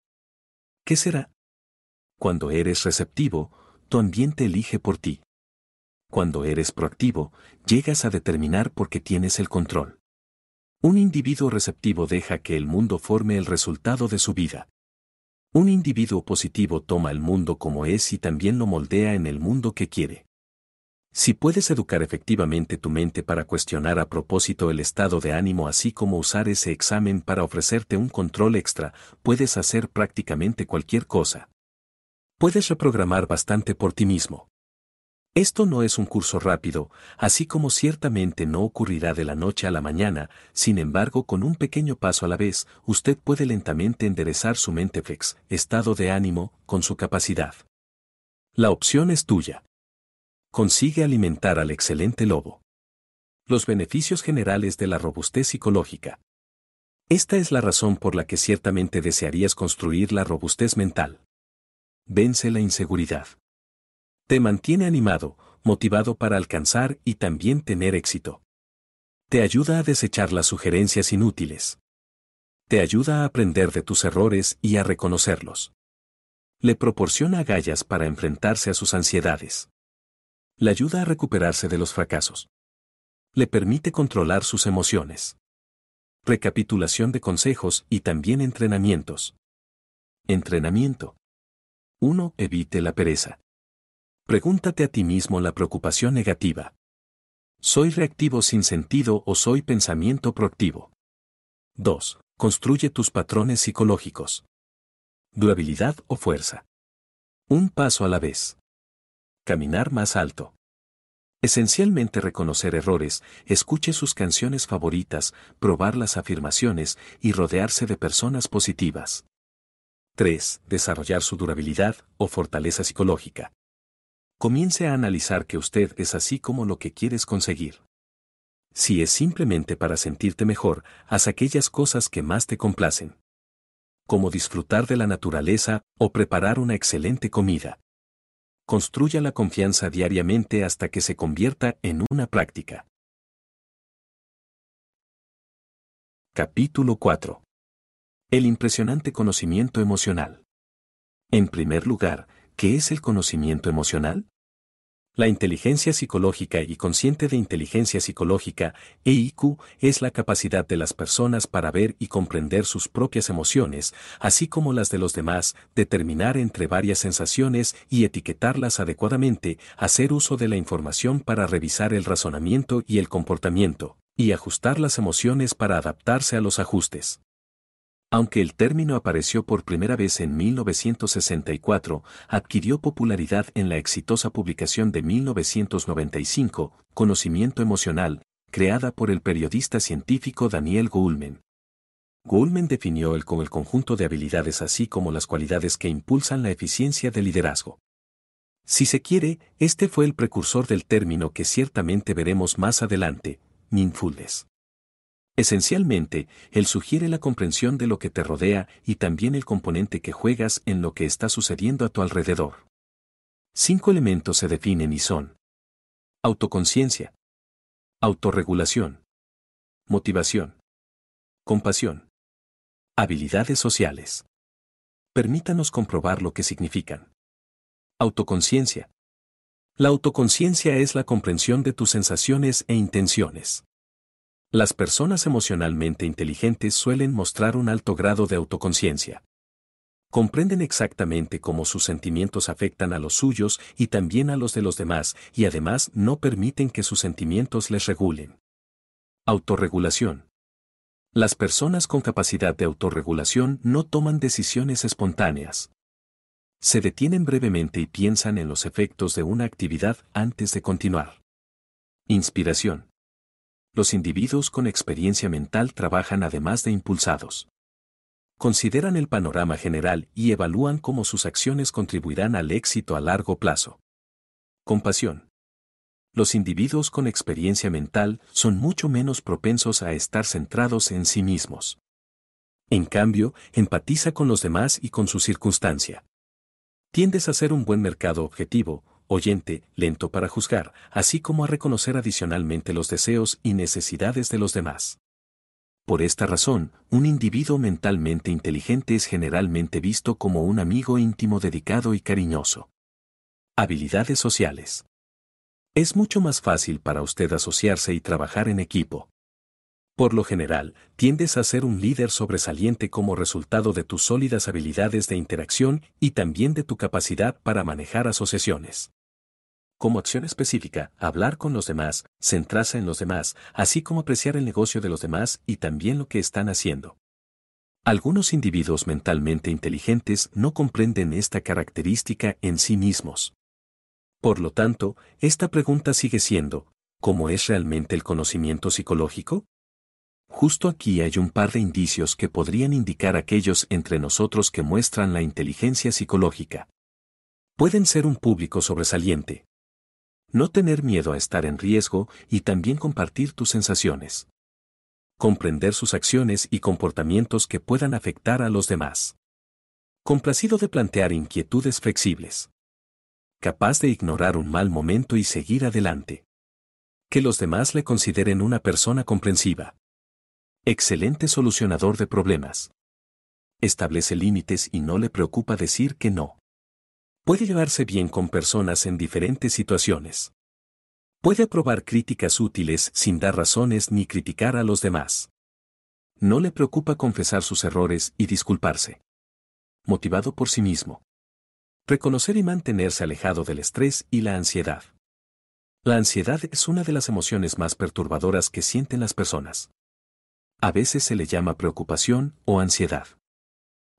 ¿Qué será? Cuando eres receptivo, tu ambiente elige por ti cuando eres proactivo, llegas a determinar por qué tienes el control. Un individuo receptivo deja que el mundo forme el resultado de su vida. Un individuo positivo toma el mundo como es y también lo moldea en el mundo que quiere. Si puedes educar efectivamente tu mente para cuestionar a propósito el estado de ánimo así como usar ese examen para ofrecerte un control extra, puedes hacer prácticamente cualquier cosa. Puedes reprogramar bastante por ti mismo. Esto no es un curso rápido, así como ciertamente no ocurrirá de la noche a la mañana, sin embargo con un pequeño paso a la vez, usted puede lentamente enderezar su mente flex, estado de ánimo, con su capacidad. La opción es tuya. Consigue alimentar al excelente lobo. Los beneficios generales de la robustez psicológica. Esta es la razón por la que ciertamente desearías construir la robustez mental. Vence la inseguridad. Te mantiene animado, motivado para alcanzar y también tener éxito. Te ayuda a desechar las sugerencias inútiles. Te ayuda a aprender de tus errores y a reconocerlos. Le proporciona agallas para enfrentarse a sus ansiedades. Le ayuda a recuperarse de los fracasos. Le permite controlar sus emociones. Recapitulación de consejos y también entrenamientos. Entrenamiento. 1. Evite la pereza. Pregúntate a ti mismo la preocupación negativa. ¿Soy reactivo sin sentido o soy pensamiento proactivo? 2. Construye tus patrones psicológicos. Durabilidad o fuerza. Un paso a la vez. Caminar más alto. Esencialmente reconocer errores, escuche sus canciones favoritas, probar las afirmaciones y rodearse de personas positivas. 3. Desarrollar su durabilidad o fortaleza psicológica. Comience a analizar que usted es así como lo que quieres conseguir. Si es simplemente para sentirte mejor, haz aquellas cosas que más te complacen. Como disfrutar de la naturaleza o preparar una excelente comida. Construya la confianza diariamente hasta que se convierta en una práctica. Capítulo 4. El impresionante conocimiento emocional. En primer lugar, ¿qué es el conocimiento emocional? La inteligencia psicológica y consciente de inteligencia psicológica, EIQ, es la capacidad de las personas para ver y comprender sus propias emociones, así como las de los demás, determinar entre varias sensaciones y etiquetarlas adecuadamente, hacer uso de la información para revisar el razonamiento y el comportamiento, y ajustar las emociones para adaptarse a los ajustes. Aunque el término apareció por primera vez en 1964, adquirió popularidad en la exitosa publicación de 1995, Conocimiento Emocional, creada por el periodista científico Daniel Goulman. Goulman definió el como el conjunto de habilidades así como las cualidades que impulsan la eficiencia del liderazgo. Si se quiere, este fue el precursor del término que ciertamente veremos más adelante, mindfulness. Esencialmente, él sugiere la comprensión de lo que te rodea y también el componente que juegas en lo que está sucediendo a tu alrededor. Cinco elementos se definen y son autoconciencia, autorregulación, motivación, compasión, habilidades sociales. Permítanos comprobar lo que significan. Autoconciencia. La autoconciencia es la comprensión de tus sensaciones e intenciones. Las personas emocionalmente inteligentes suelen mostrar un alto grado de autoconciencia. Comprenden exactamente cómo sus sentimientos afectan a los suyos y también a los de los demás, y además no permiten que sus sentimientos les regulen. Autorregulación. Las personas con capacidad de autorregulación no toman decisiones espontáneas. Se detienen brevemente y piensan en los efectos de una actividad antes de continuar. Inspiración los individuos con experiencia mental trabajan además de impulsados. Consideran el panorama general y evalúan cómo sus acciones contribuirán al éxito a largo plazo. Compasión. Los individuos con experiencia mental son mucho menos propensos a estar centrados en sí mismos. En cambio, empatiza con los demás y con su circunstancia. Tiendes a ser un buen mercado objetivo, oyente, lento para juzgar, así como a reconocer adicionalmente los deseos y necesidades de los demás. Por esta razón, un individuo mentalmente inteligente es generalmente visto como un amigo íntimo dedicado y cariñoso. Habilidades sociales. Es mucho más fácil para usted asociarse y trabajar en equipo. Por lo general, tiendes a ser un líder sobresaliente como resultado de tus sólidas habilidades de interacción y también de tu capacidad para manejar asociaciones. Como acción específica, hablar con los demás, centrarse en los demás, así como apreciar el negocio de los demás y también lo que están haciendo. Algunos individuos mentalmente inteligentes no comprenden esta característica en sí mismos. Por lo tanto, esta pregunta sigue siendo, ¿cómo es realmente el conocimiento psicológico? Justo aquí hay un par de indicios que podrían indicar aquellos entre nosotros que muestran la inteligencia psicológica. Pueden ser un público sobresaliente. No tener miedo a estar en riesgo y también compartir tus sensaciones. Comprender sus acciones y comportamientos que puedan afectar a los demás. Complacido de plantear inquietudes flexibles. Capaz de ignorar un mal momento y seguir adelante. Que los demás le consideren una persona comprensiva. Excelente solucionador de problemas. Establece límites y no le preocupa decir que no. Puede llevarse bien con personas en diferentes situaciones. Puede aprobar críticas útiles sin dar razones ni criticar a los demás. No le preocupa confesar sus errores y disculparse. Motivado por sí mismo. Reconocer y mantenerse alejado del estrés y la ansiedad. La ansiedad es una de las emociones más perturbadoras que sienten las personas. A veces se le llama preocupación o ansiedad.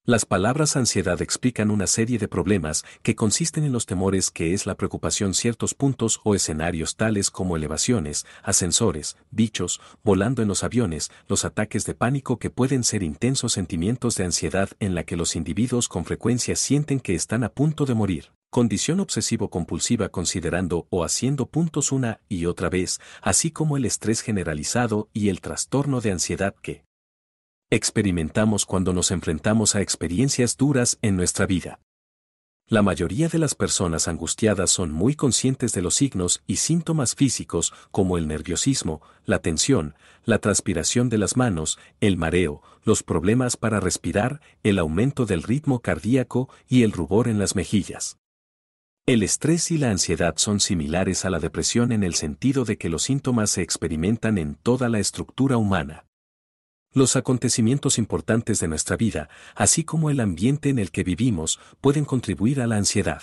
Las palabras ansiedad explican una serie de problemas que consisten en los temores que es la preocupación ciertos puntos o escenarios tales como elevaciones, ascensores, bichos, volando en los aviones, los ataques de pánico que pueden ser intensos sentimientos de ansiedad en la que los individuos con frecuencia sienten que están a punto de morir condición obsesivo-compulsiva considerando o haciendo puntos una y otra vez, así como el estrés generalizado y el trastorno de ansiedad que experimentamos cuando nos enfrentamos a experiencias duras en nuestra vida. La mayoría de las personas angustiadas son muy conscientes de los signos y síntomas físicos como el nerviosismo, la tensión, la transpiración de las manos, el mareo, los problemas para respirar, el aumento del ritmo cardíaco y el rubor en las mejillas. El estrés y la ansiedad son similares a la depresión en el sentido de que los síntomas se experimentan en toda la estructura humana. Los acontecimientos importantes de nuestra vida, así como el ambiente en el que vivimos, pueden contribuir a la ansiedad.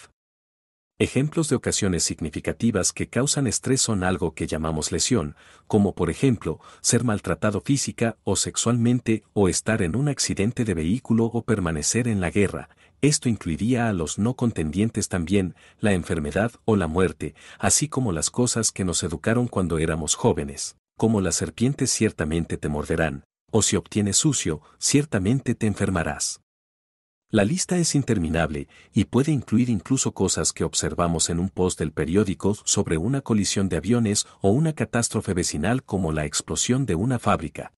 Ejemplos de ocasiones significativas que causan estrés son algo que llamamos lesión, como por ejemplo, ser maltratado física o sexualmente o estar en un accidente de vehículo o permanecer en la guerra, esto incluiría a los no contendientes también, la enfermedad o la muerte, así como las cosas que nos educaron cuando éramos jóvenes, como las serpientes ciertamente te morderán, o si obtienes sucio, ciertamente te enfermarás. La lista es interminable y puede incluir incluso cosas que observamos en un post del periódico sobre una colisión de aviones o una catástrofe vecinal como la explosión de una fábrica.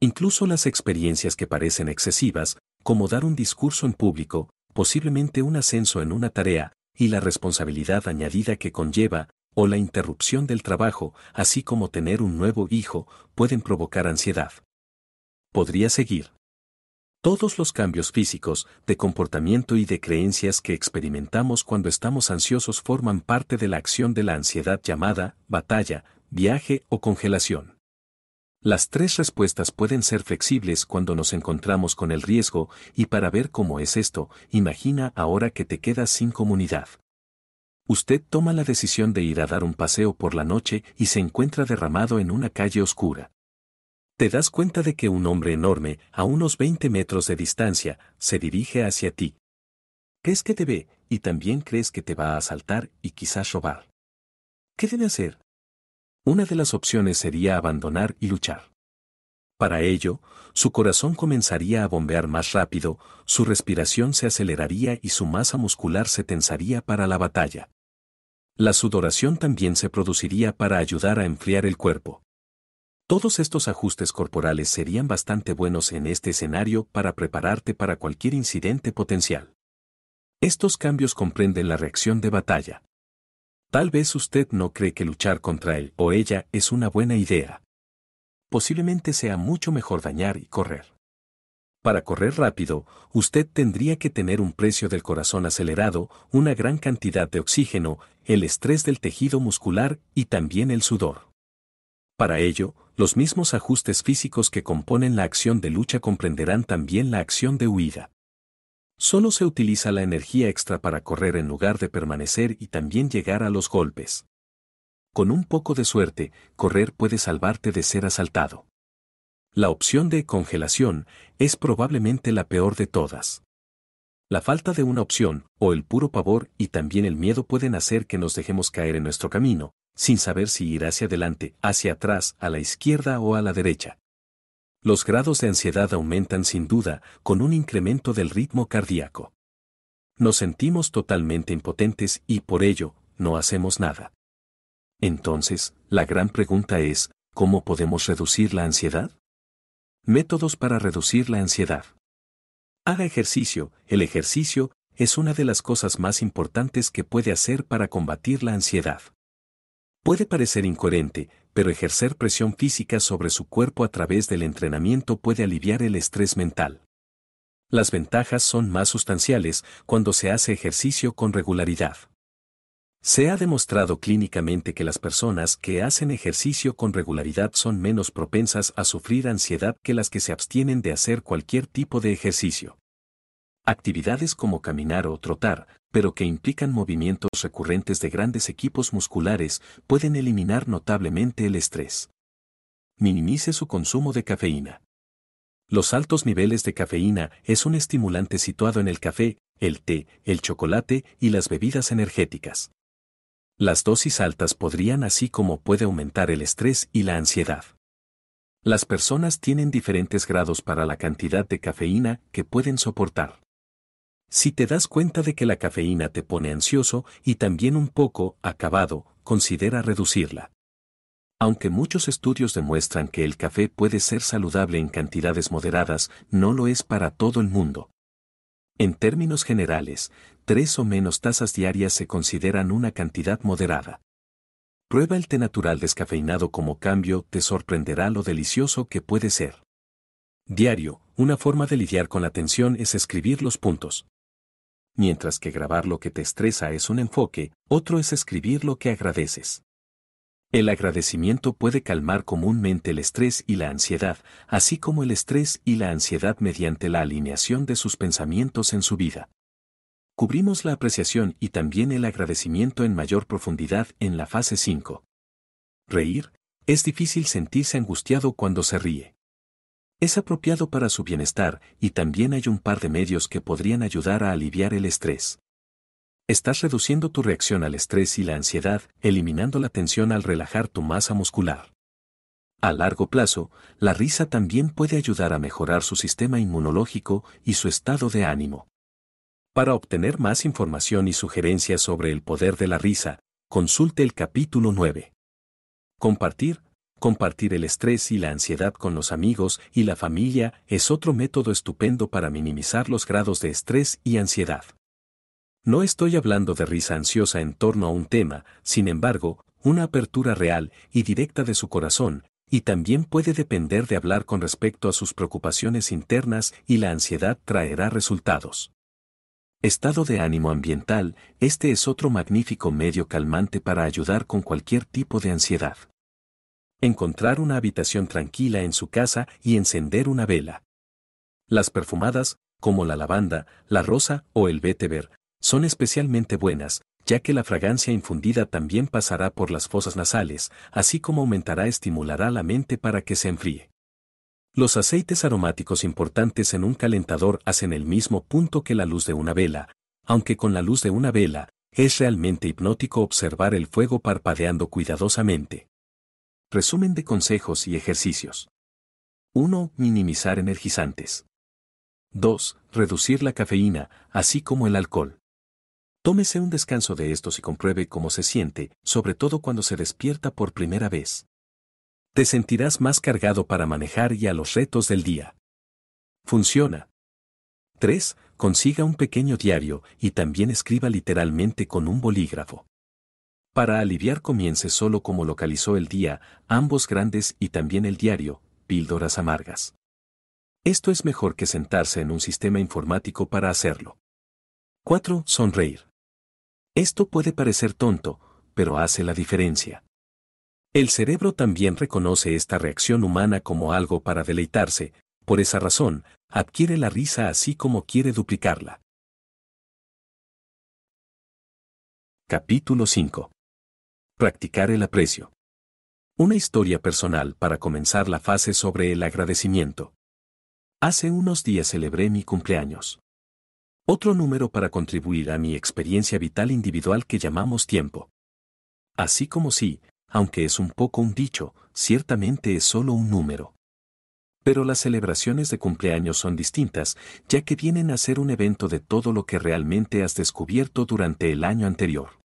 Incluso las experiencias que parecen excesivas, como dar un discurso en público, posiblemente un ascenso en una tarea, y la responsabilidad añadida que conlleva, o la interrupción del trabajo, así como tener un nuevo hijo, pueden provocar ansiedad. Podría seguir. Todos los cambios físicos, de comportamiento y de creencias que experimentamos cuando estamos ansiosos forman parte de la acción de la ansiedad llamada batalla, viaje o congelación. Las tres respuestas pueden ser flexibles cuando nos encontramos con el riesgo, y para ver cómo es esto, imagina ahora que te quedas sin comunidad. Usted toma la decisión de ir a dar un paseo por la noche y se encuentra derramado en una calle oscura. Te das cuenta de que un hombre enorme, a unos 20 metros de distancia, se dirige hacia ti. Crees que te ve, y también crees que te va a asaltar y quizás robar. ¿Qué debe hacer? Una de las opciones sería abandonar y luchar. Para ello, su corazón comenzaría a bombear más rápido, su respiración se aceleraría y su masa muscular se tensaría para la batalla. La sudoración también se produciría para ayudar a enfriar el cuerpo. Todos estos ajustes corporales serían bastante buenos en este escenario para prepararte para cualquier incidente potencial. Estos cambios comprenden la reacción de batalla. Tal vez usted no cree que luchar contra él o ella es una buena idea. Posiblemente sea mucho mejor dañar y correr. Para correr rápido, usted tendría que tener un precio del corazón acelerado, una gran cantidad de oxígeno, el estrés del tejido muscular y también el sudor. Para ello, los mismos ajustes físicos que componen la acción de lucha comprenderán también la acción de huida. Solo se utiliza la energía extra para correr en lugar de permanecer y también llegar a los golpes. Con un poco de suerte, correr puede salvarte de ser asaltado. La opción de congelación es probablemente la peor de todas. La falta de una opción, o el puro pavor y también el miedo pueden hacer que nos dejemos caer en nuestro camino, sin saber si ir hacia adelante, hacia atrás, a la izquierda o a la derecha. Los grados de ansiedad aumentan sin duda con un incremento del ritmo cardíaco. Nos sentimos totalmente impotentes y por ello, no hacemos nada. Entonces, la gran pregunta es, ¿cómo podemos reducir la ansiedad? Métodos para reducir la ansiedad. Haga ejercicio. El ejercicio es una de las cosas más importantes que puede hacer para combatir la ansiedad. Puede parecer incoherente, pero ejercer presión física sobre su cuerpo a través del entrenamiento puede aliviar el estrés mental. Las ventajas son más sustanciales cuando se hace ejercicio con regularidad. Se ha demostrado clínicamente que las personas que hacen ejercicio con regularidad son menos propensas a sufrir ansiedad que las que se abstienen de hacer cualquier tipo de ejercicio. Actividades como caminar o trotar, pero que implican movimientos recurrentes de grandes equipos musculares, pueden eliminar notablemente el estrés. Minimice su consumo de cafeína. Los altos niveles de cafeína es un estimulante situado en el café, el té, el chocolate y las bebidas energéticas. Las dosis altas podrían así como puede aumentar el estrés y la ansiedad. Las personas tienen diferentes grados para la cantidad de cafeína que pueden soportar. Si te das cuenta de que la cafeína te pone ansioso y también un poco acabado, considera reducirla. Aunque muchos estudios demuestran que el café puede ser saludable en cantidades moderadas, no lo es para todo el mundo. En términos generales, tres o menos tazas diarias se consideran una cantidad moderada. Prueba el té natural descafeinado como cambio, te sorprenderá lo delicioso que puede ser. Diario, una forma de lidiar con la tensión es escribir los puntos. Mientras que grabar lo que te estresa es un enfoque, otro es escribir lo que agradeces. El agradecimiento puede calmar comúnmente el estrés y la ansiedad, así como el estrés y la ansiedad mediante la alineación de sus pensamientos en su vida. Cubrimos la apreciación y también el agradecimiento en mayor profundidad en la fase 5. Reír, es difícil sentirse angustiado cuando se ríe. Es apropiado para su bienestar y también hay un par de medios que podrían ayudar a aliviar el estrés. Estás reduciendo tu reacción al estrés y la ansiedad, eliminando la tensión al relajar tu masa muscular. A largo plazo, la risa también puede ayudar a mejorar su sistema inmunológico y su estado de ánimo. Para obtener más información y sugerencias sobre el poder de la risa, consulte el capítulo 9. Compartir, compartir el estrés y la ansiedad con los amigos y la familia es otro método estupendo para minimizar los grados de estrés y ansiedad. No estoy hablando de risa ansiosa en torno a un tema, sin embargo, una apertura real y directa de su corazón, y también puede depender de hablar con respecto a sus preocupaciones internas y la ansiedad traerá resultados. Estado de ánimo ambiental, este es otro magnífico medio calmante para ayudar con cualquier tipo de ansiedad. Encontrar una habitación tranquila en su casa y encender una vela. Las perfumadas, como la lavanda, la rosa o el vétever, son especialmente buenas, ya que la fragancia infundida también pasará por las fosas nasales, así como aumentará estimulará la mente para que se enfríe. Los aceites aromáticos importantes en un calentador hacen el mismo punto que la luz de una vela, aunque con la luz de una vela, es realmente hipnótico observar el fuego parpadeando cuidadosamente. Resumen de consejos y ejercicios. 1. Minimizar energizantes. 2. Reducir la cafeína, así como el alcohol. Tómese un descanso de estos y compruebe cómo se siente, sobre todo cuando se despierta por primera vez. Te sentirás más cargado para manejar y a los retos del día. Funciona. 3. Consiga un pequeño diario y también escriba literalmente con un bolígrafo. Para aliviar comience solo como localizó el día, ambos grandes y también el diario, píldoras amargas. Esto es mejor que sentarse en un sistema informático para hacerlo. 4. Sonreír. Esto puede parecer tonto, pero hace la diferencia. El cerebro también reconoce esta reacción humana como algo para deleitarse, por esa razón, adquiere la risa así como quiere duplicarla. Capítulo 5. Practicar el aprecio. Una historia personal para comenzar la fase sobre el agradecimiento. Hace unos días celebré mi cumpleaños. Otro número para contribuir a mi experiencia vital individual que llamamos tiempo. Así como si, aunque es un poco un dicho, ciertamente es solo un número. Pero las celebraciones de cumpleaños son distintas, ya que vienen a ser un evento de todo lo que realmente has descubierto durante el año anterior.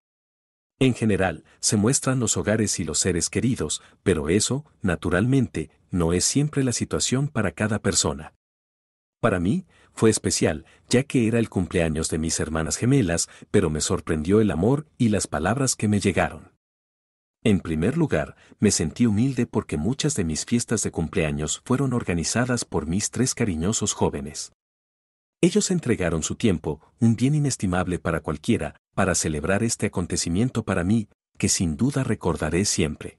En general, se muestran los hogares y los seres queridos, pero eso, naturalmente, no es siempre la situación para cada persona. Para mí, fue especial, ya que era el cumpleaños de mis hermanas gemelas, pero me sorprendió el amor y las palabras que me llegaron. En primer lugar, me sentí humilde porque muchas de mis fiestas de cumpleaños fueron organizadas por mis tres cariñosos jóvenes. Ellos entregaron su tiempo, un bien inestimable para cualquiera, para celebrar este acontecimiento para mí, que sin duda recordaré siempre.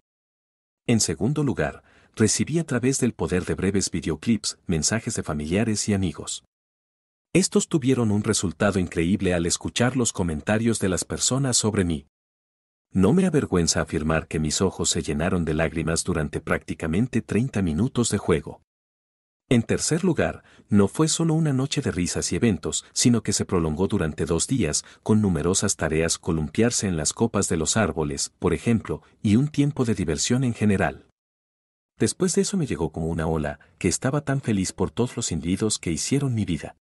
En segundo lugar, recibí a través del poder de breves videoclips mensajes de familiares y amigos. Estos tuvieron un resultado increíble al escuchar los comentarios de las personas sobre mí. No me avergüenza afirmar que mis ojos se llenaron de lágrimas durante prácticamente 30 minutos de juego. En tercer lugar, no fue solo una noche de risas y eventos, sino que se prolongó durante dos días, con numerosas tareas columpiarse en las copas de los árboles, por ejemplo, y un tiempo de diversión en general. Después de eso me llegó como una ola, que estaba tan feliz por todos los individuos que hicieron mi vida.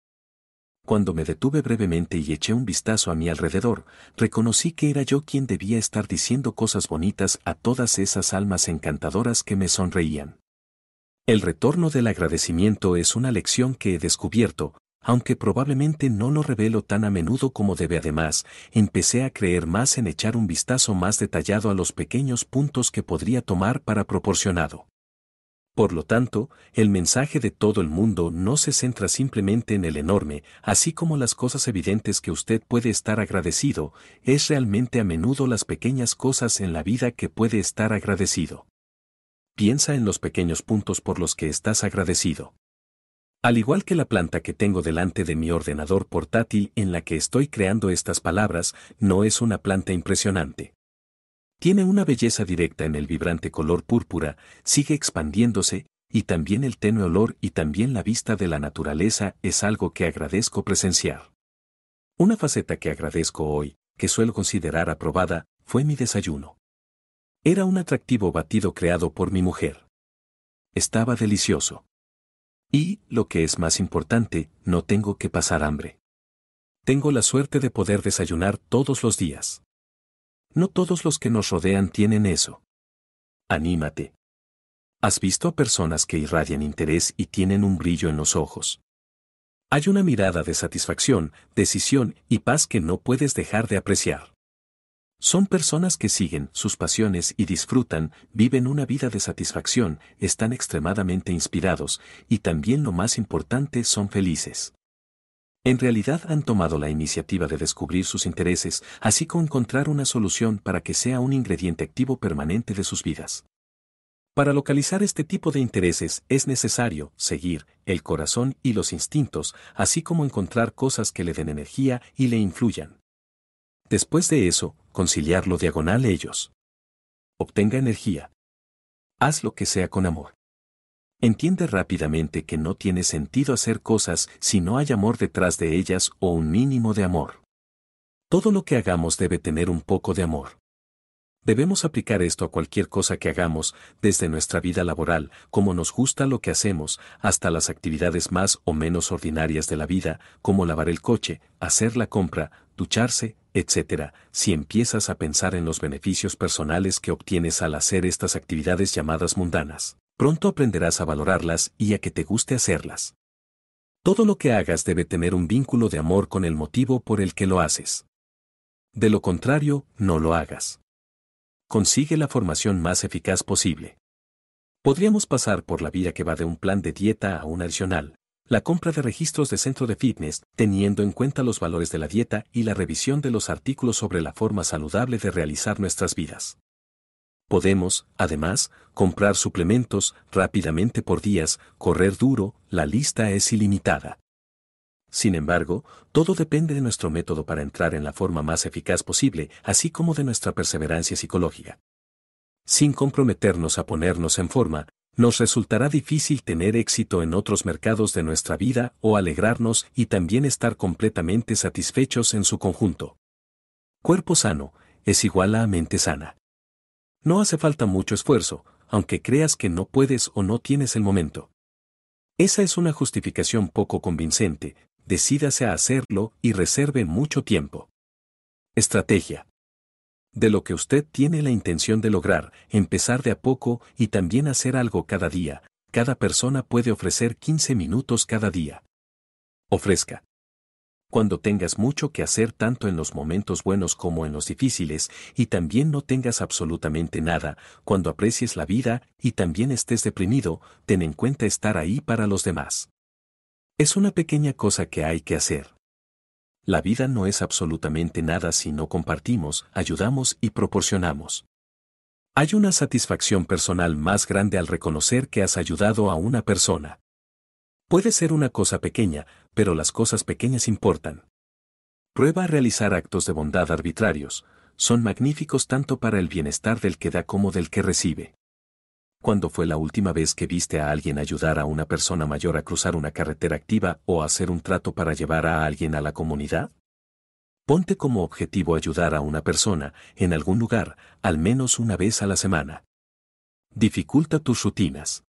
Cuando me detuve brevemente y eché un vistazo a mi alrededor, reconocí que era yo quien debía estar diciendo cosas bonitas a todas esas almas encantadoras que me sonreían. El retorno del agradecimiento es una lección que he descubierto, aunque probablemente no lo revelo tan a menudo como debe además, empecé a creer más en echar un vistazo más detallado a los pequeños puntos que podría tomar para proporcionado. Por lo tanto, el mensaje de todo el mundo no se centra simplemente en el enorme, así como las cosas evidentes que usted puede estar agradecido, es realmente a menudo las pequeñas cosas en la vida que puede estar agradecido. Piensa en los pequeños puntos por los que estás agradecido. Al igual que la planta que tengo delante de mi ordenador portátil en la que estoy creando estas palabras, no es una planta impresionante. Tiene una belleza directa en el vibrante color púrpura, sigue expandiéndose, y también el tenue olor y también la vista de la naturaleza es algo que agradezco presenciar. Una faceta que agradezco hoy, que suelo considerar aprobada, fue mi desayuno. Era un atractivo batido creado por mi mujer. Estaba delicioso. Y, lo que es más importante, no tengo que pasar hambre. Tengo la suerte de poder desayunar todos los días. No todos los que nos rodean tienen eso. Anímate. ¿Has visto a personas que irradian interés y tienen un brillo en los ojos? Hay una mirada de satisfacción, decisión y paz que no puedes dejar de apreciar. Son personas que siguen sus pasiones y disfrutan, viven una vida de satisfacción, están extremadamente inspirados, y también lo más importante son felices. En realidad han tomado la iniciativa de descubrir sus intereses, así como encontrar una solución para que sea un ingrediente activo permanente de sus vidas. Para localizar este tipo de intereses es necesario seguir el corazón y los instintos, así como encontrar cosas que le den energía y le influyan. Después de eso, conciliarlo diagonal ellos. Obtenga energía. Haz lo que sea con amor. Entiende rápidamente que no tiene sentido hacer cosas si no hay amor detrás de ellas o un mínimo de amor. Todo lo que hagamos debe tener un poco de amor. Debemos aplicar esto a cualquier cosa que hagamos, desde nuestra vida laboral, como nos gusta lo que hacemos, hasta las actividades más o menos ordinarias de la vida, como lavar el coche, hacer la compra, ducharse, etc. Si empiezas a pensar en los beneficios personales que obtienes al hacer estas actividades llamadas mundanas, pronto aprenderás a valorarlas y a que te guste hacerlas. Todo lo que hagas debe tener un vínculo de amor con el motivo por el que lo haces. De lo contrario, no lo hagas. Consigue la formación más eficaz posible. Podríamos pasar por la vía que va de un plan de dieta a un adicional, la compra de registros de centro de fitness, teniendo en cuenta los valores de la dieta y la revisión de los artículos sobre la forma saludable de realizar nuestras vidas. Podemos, además, comprar suplementos rápidamente por días, correr duro, la lista es ilimitada. Sin embargo, todo depende de nuestro método para entrar en la forma más eficaz posible, así como de nuestra perseverancia psicológica. Sin comprometernos a ponernos en forma, nos resultará difícil tener éxito en otros mercados de nuestra vida o alegrarnos y también estar completamente satisfechos en su conjunto. Cuerpo sano es igual a mente sana. No hace falta mucho esfuerzo, aunque creas que no puedes o no tienes el momento. Esa es una justificación poco convincente, decídase a hacerlo y reserve mucho tiempo. Estrategia. De lo que usted tiene la intención de lograr, empezar de a poco y también hacer algo cada día, cada persona puede ofrecer 15 minutos cada día. Ofrezca cuando tengas mucho que hacer tanto en los momentos buenos como en los difíciles, y también no tengas absolutamente nada, cuando aprecies la vida y también estés deprimido, ten en cuenta estar ahí para los demás. Es una pequeña cosa que hay que hacer. La vida no es absolutamente nada si no compartimos, ayudamos y proporcionamos. Hay una satisfacción personal más grande al reconocer que has ayudado a una persona. Puede ser una cosa pequeña, pero las cosas pequeñas importan. Prueba a realizar actos de bondad arbitrarios, son magníficos tanto para el bienestar del que da como del que recibe. ¿Cuándo fue la última vez que viste a alguien ayudar a una persona mayor a cruzar una carretera activa o hacer un trato para llevar a alguien a la comunidad? Ponte como objetivo ayudar a una persona, en algún lugar, al menos una vez a la semana. Dificulta tus rutinas.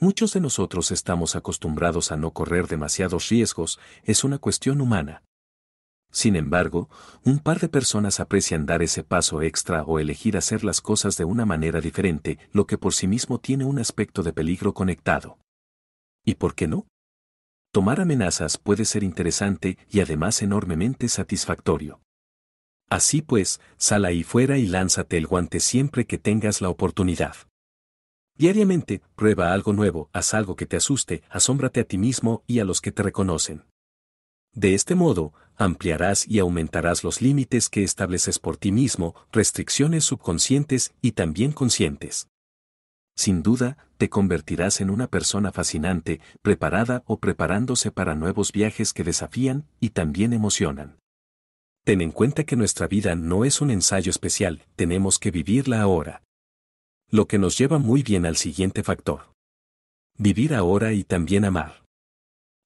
Muchos de nosotros estamos acostumbrados a no correr demasiados riesgos, es una cuestión humana. Sin embargo, un par de personas aprecian dar ese paso extra o elegir hacer las cosas de una manera diferente, lo que por sí mismo tiene un aspecto de peligro conectado. ¿Y por qué no? Tomar amenazas puede ser interesante y además enormemente satisfactorio. Así pues, sal ahí fuera y lánzate el guante siempre que tengas la oportunidad. Diariamente, prueba algo nuevo, haz algo que te asuste, asómbrate a ti mismo y a los que te reconocen. De este modo, ampliarás y aumentarás los límites que estableces por ti mismo, restricciones subconscientes y también conscientes. Sin duda, te convertirás en una persona fascinante, preparada o preparándose para nuevos viajes que desafían y también emocionan. Ten en cuenta que nuestra vida no es un ensayo especial, tenemos que vivirla ahora lo que nos lleva muy bien al siguiente factor. Vivir ahora y también amar.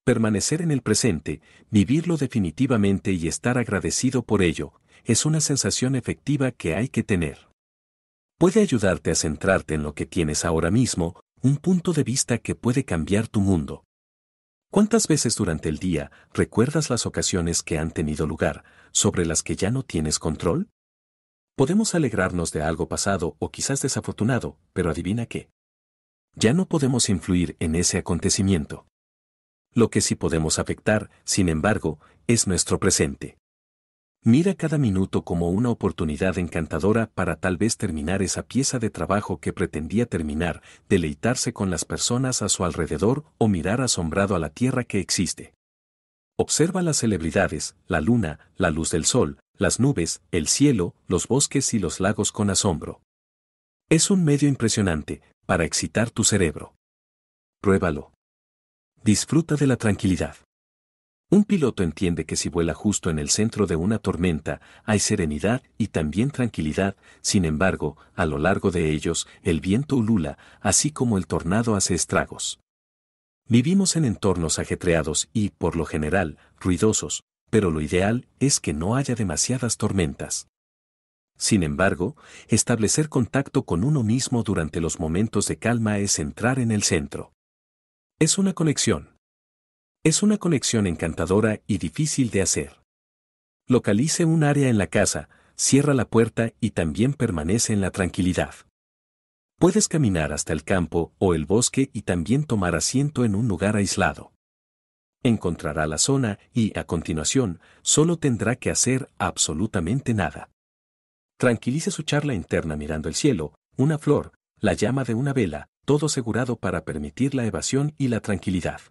Permanecer en el presente, vivirlo definitivamente y estar agradecido por ello, es una sensación efectiva que hay que tener. Puede ayudarte a centrarte en lo que tienes ahora mismo, un punto de vista que puede cambiar tu mundo. ¿Cuántas veces durante el día recuerdas las ocasiones que han tenido lugar, sobre las que ya no tienes control? Podemos alegrarnos de algo pasado o quizás desafortunado, pero adivina qué. Ya no podemos influir en ese acontecimiento. Lo que sí podemos afectar, sin embargo, es nuestro presente. Mira cada minuto como una oportunidad encantadora para tal vez terminar esa pieza de trabajo que pretendía terminar, deleitarse con las personas a su alrededor o mirar asombrado a la tierra que existe. Observa las celebridades, la luna, la luz del sol, las nubes, el cielo, los bosques y los lagos con asombro. Es un medio impresionante para excitar tu cerebro. Pruébalo. Disfruta de la tranquilidad. Un piloto entiende que si vuela justo en el centro de una tormenta, hay serenidad y también tranquilidad, sin embargo, a lo largo de ellos, el viento ulula, así como el tornado hace estragos. Vivimos en entornos ajetreados y, por lo general, ruidosos, pero lo ideal es que no haya demasiadas tormentas. Sin embargo, establecer contacto con uno mismo durante los momentos de calma es entrar en el centro. Es una conexión. Es una conexión encantadora y difícil de hacer. Localice un área en la casa, cierra la puerta y también permanece en la tranquilidad. Puedes caminar hasta el campo o el bosque y también tomar asiento en un lugar aislado encontrará la zona y, a continuación, solo tendrá que hacer absolutamente nada. Tranquilice su charla interna mirando el cielo, una flor, la llama de una vela, todo asegurado para permitir la evasión y la tranquilidad.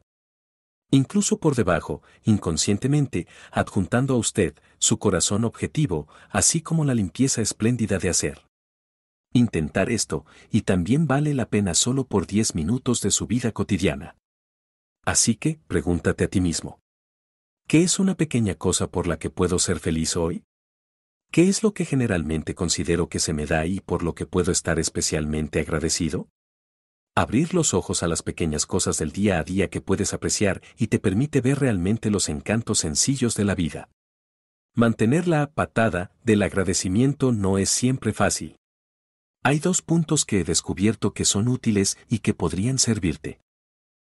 Incluso por debajo, inconscientemente, adjuntando a usted su corazón objetivo, así como la limpieza espléndida de hacer. intentar esto, y también vale la pena solo por 10 minutos de su vida cotidiana. Así que, pregúntate a ti mismo. ¿Qué es una pequeña cosa por la que puedo ser feliz hoy? ¿Qué es lo que generalmente considero que se me da y por lo que puedo estar especialmente agradecido? Abrir los ojos a las pequeñas cosas del día a día que puedes apreciar y te permite ver realmente los encantos sencillos de la vida. Mantener la patada del agradecimiento no es siempre fácil. Hay dos puntos que he descubierto que son útiles y que podrían servirte.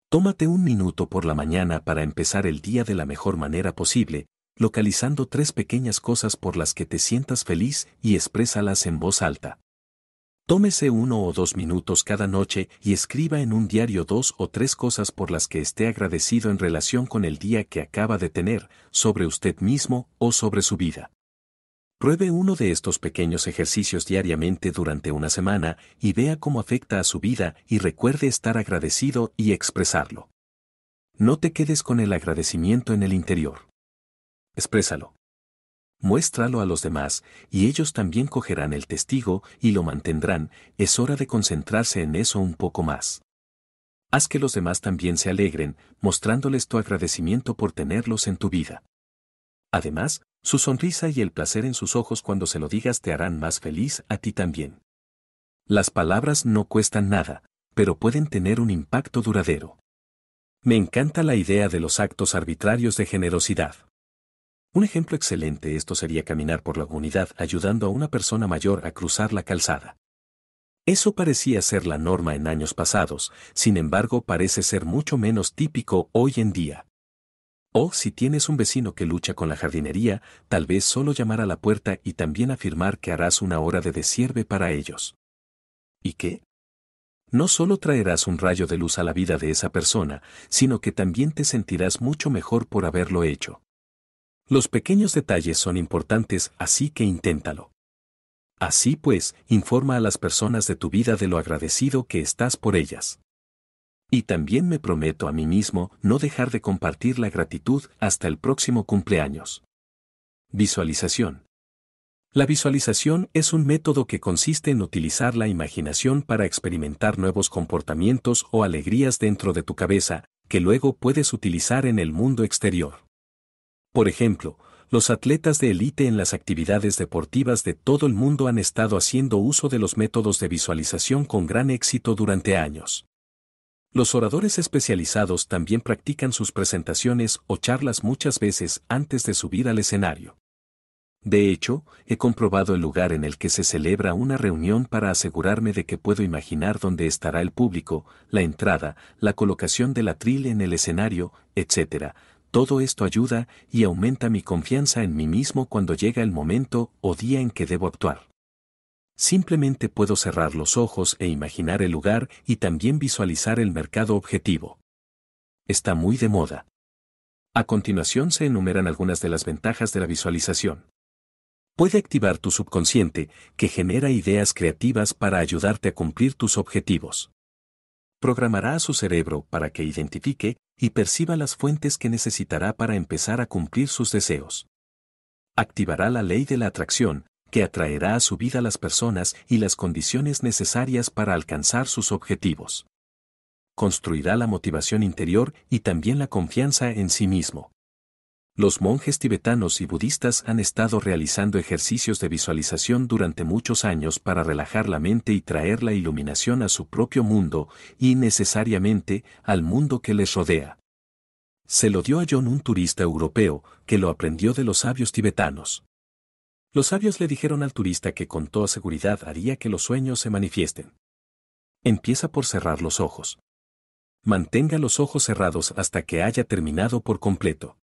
Tómate un minuto por la mañana para empezar el día de la mejor manera posible, localizando tres pequeñas cosas por las que te sientas feliz y exprésalas en voz alta. Tómese uno o dos minutos cada noche y escriba en un diario dos o tres cosas por las que esté agradecido en relación con el día que acaba de tener, sobre usted mismo o sobre su vida. Pruebe uno de estos pequeños ejercicios diariamente durante una semana y vea cómo afecta a su vida y recuerde estar agradecido y expresarlo. No te quedes con el agradecimiento en el interior. Exprésalo. Muéstralo a los demás y ellos también cogerán el testigo y lo mantendrán, es hora de concentrarse en eso un poco más. Haz que los demás también se alegren, mostrándoles tu agradecimiento por tenerlos en tu vida. Además, su sonrisa y el placer en sus ojos cuando se lo digas te harán más feliz a ti también. Las palabras no cuestan nada, pero pueden tener un impacto duradero. Me encanta la idea de los actos arbitrarios de generosidad. Un ejemplo excelente esto sería caminar por la comunidad ayudando a una persona mayor a cruzar la calzada. Eso parecía ser la norma en años pasados, sin embargo parece ser mucho menos típico hoy en día. O si tienes un vecino que lucha con la jardinería, tal vez solo llamar a la puerta y también afirmar que harás una hora de desierve para ellos. ¿Y qué? No solo traerás un rayo de luz a la vida de esa persona, sino que también te sentirás mucho mejor por haberlo hecho. Los pequeños detalles son importantes, así que inténtalo. Así pues, informa a las personas de tu vida de lo agradecido que estás por ellas. Y también me prometo a mí mismo no dejar de compartir la gratitud hasta el próximo cumpleaños. Visualización. La visualización es un método que consiste en utilizar la imaginación para experimentar nuevos comportamientos o alegrías dentro de tu cabeza, que luego puedes utilizar en el mundo exterior. Por ejemplo, los atletas de élite en las actividades deportivas de todo el mundo han estado haciendo uso de los métodos de visualización con gran éxito durante años. Los oradores especializados también practican sus presentaciones o charlas muchas veces antes de subir al escenario. De hecho, he comprobado el lugar en el que se celebra una reunión para asegurarme de que puedo imaginar dónde estará el público, la entrada, la colocación del atril en el escenario, etc. Todo esto ayuda y aumenta mi confianza en mí mismo cuando llega el momento o día en que debo actuar. Simplemente puedo cerrar los ojos e imaginar el lugar y también visualizar el mercado objetivo. Está muy de moda. A continuación se enumeran algunas de las ventajas de la visualización. Puede activar tu subconsciente, que genera ideas creativas para ayudarte a cumplir tus objetivos. Programará a su cerebro para que identifique y perciba las fuentes que necesitará para empezar a cumplir sus deseos. Activará la ley de la atracción, que atraerá a su vida las personas y las condiciones necesarias para alcanzar sus objetivos. Construirá la motivación interior y también la confianza en sí mismo. Los monjes tibetanos y budistas han estado realizando ejercicios de visualización durante muchos años para relajar la mente y traer la iluminación a su propio mundo y necesariamente al mundo que les rodea. Se lo dio a John un turista europeo, que lo aprendió de los sabios tibetanos. Los sabios le dijeron al turista que con toda seguridad haría que los sueños se manifiesten. Empieza por cerrar los ojos. Mantenga los ojos cerrados hasta que haya terminado por completo.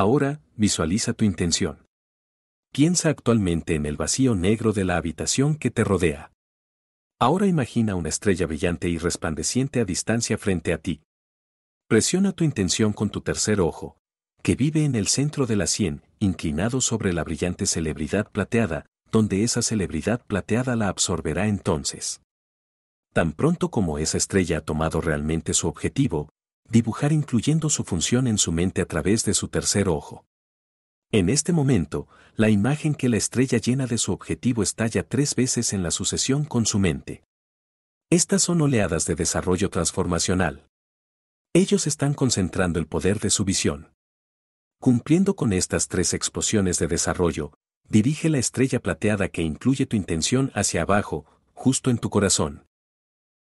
Ahora, visualiza tu intención. Piensa actualmente en el vacío negro de la habitación que te rodea. Ahora imagina una estrella brillante y resplandeciente a distancia frente a ti. Presiona tu intención con tu tercer ojo, que vive en el centro de la sien, inclinado sobre la brillante celebridad plateada, donde esa celebridad plateada la absorberá entonces. Tan pronto como esa estrella ha tomado realmente su objetivo, dibujar incluyendo su función en su mente a través de su tercer ojo. En este momento, la imagen que la estrella llena de su objetivo estalla tres veces en la sucesión con su mente. Estas son oleadas de desarrollo transformacional. Ellos están concentrando el poder de su visión. Cumpliendo con estas tres explosiones de desarrollo, dirige la estrella plateada que incluye tu intención hacia abajo, justo en tu corazón.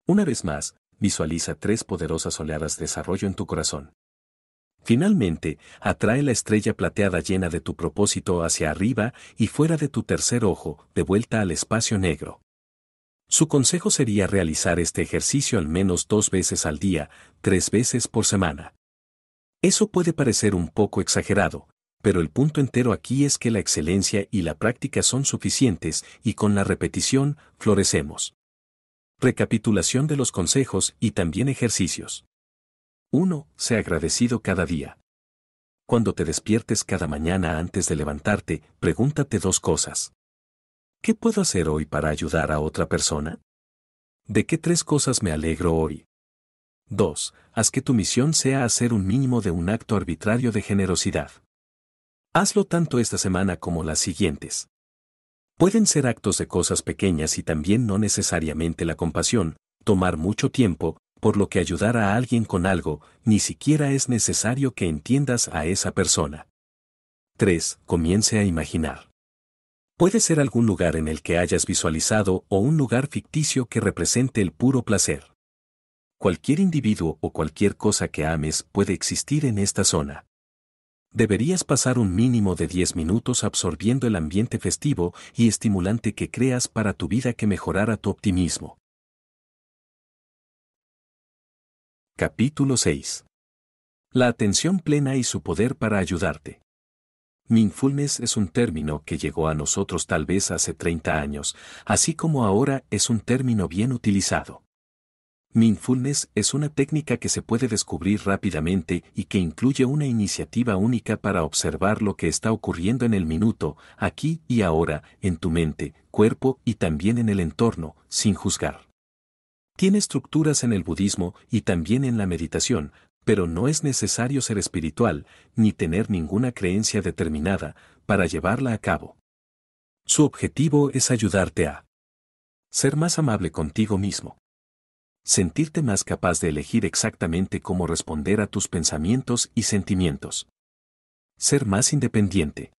Una vez más, visualiza tres poderosas oleadas de desarrollo en tu corazón. Finalmente, atrae la estrella plateada llena de tu propósito hacia arriba y fuera de tu tercer ojo, de vuelta al espacio negro. Su consejo sería realizar este ejercicio al menos dos veces al día, tres veces por semana. Eso puede parecer un poco exagerado, pero el punto entero aquí es que la excelencia y la práctica son suficientes y con la repetición, florecemos. Recapitulación de los consejos y también ejercicios. 1. Sé agradecido cada día. Cuando te despiertes cada mañana antes de levantarte, pregúntate dos cosas. ¿Qué puedo hacer hoy para ayudar a otra persona? ¿De qué tres cosas me alegro hoy? 2. Haz que tu misión sea hacer un mínimo de un acto arbitrario de generosidad. Hazlo tanto esta semana como las siguientes. Pueden ser actos de cosas pequeñas y también no necesariamente la compasión, tomar mucho tiempo, por lo que ayudar a alguien con algo, ni siquiera es necesario que entiendas a esa persona. 3. Comience a imaginar. Puede ser algún lugar en el que hayas visualizado o un lugar ficticio que represente el puro placer. Cualquier individuo o cualquier cosa que ames puede existir en esta zona. Deberías pasar un mínimo de 10 minutos absorbiendo el ambiente festivo y estimulante que creas para tu vida que mejorara tu optimismo. Capítulo 6. La atención plena y su poder para ayudarte. Mindfulness es un término que llegó a nosotros tal vez hace 30 años, así como ahora es un término bien utilizado. Mindfulness es una técnica que se puede descubrir rápidamente y que incluye una iniciativa única para observar lo que está ocurriendo en el minuto, aquí y ahora, en tu mente, cuerpo y también en el entorno, sin juzgar. Tiene estructuras en el budismo y también en la meditación, pero no es necesario ser espiritual ni tener ninguna creencia determinada para llevarla a cabo. Su objetivo es ayudarte a ser más amable contigo mismo. Sentirte más capaz de elegir exactamente cómo responder a tus pensamientos y sentimientos. Ser más independiente.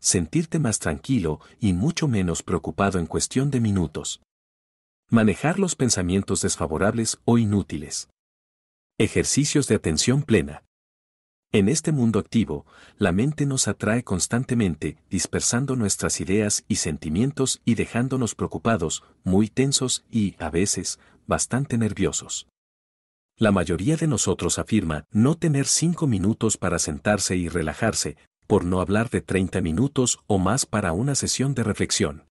Sentirte más tranquilo y mucho menos preocupado en cuestión de minutos. Manejar los pensamientos desfavorables o inútiles. Ejercicios de atención plena. En este mundo activo, la mente nos atrae constantemente, dispersando nuestras ideas y sentimientos y dejándonos preocupados, muy tensos y, a veces, bastante nerviosos. La mayoría de nosotros afirma no tener cinco minutos para sentarse y relajarse, por no hablar de 30 minutos o más para una sesión de reflexión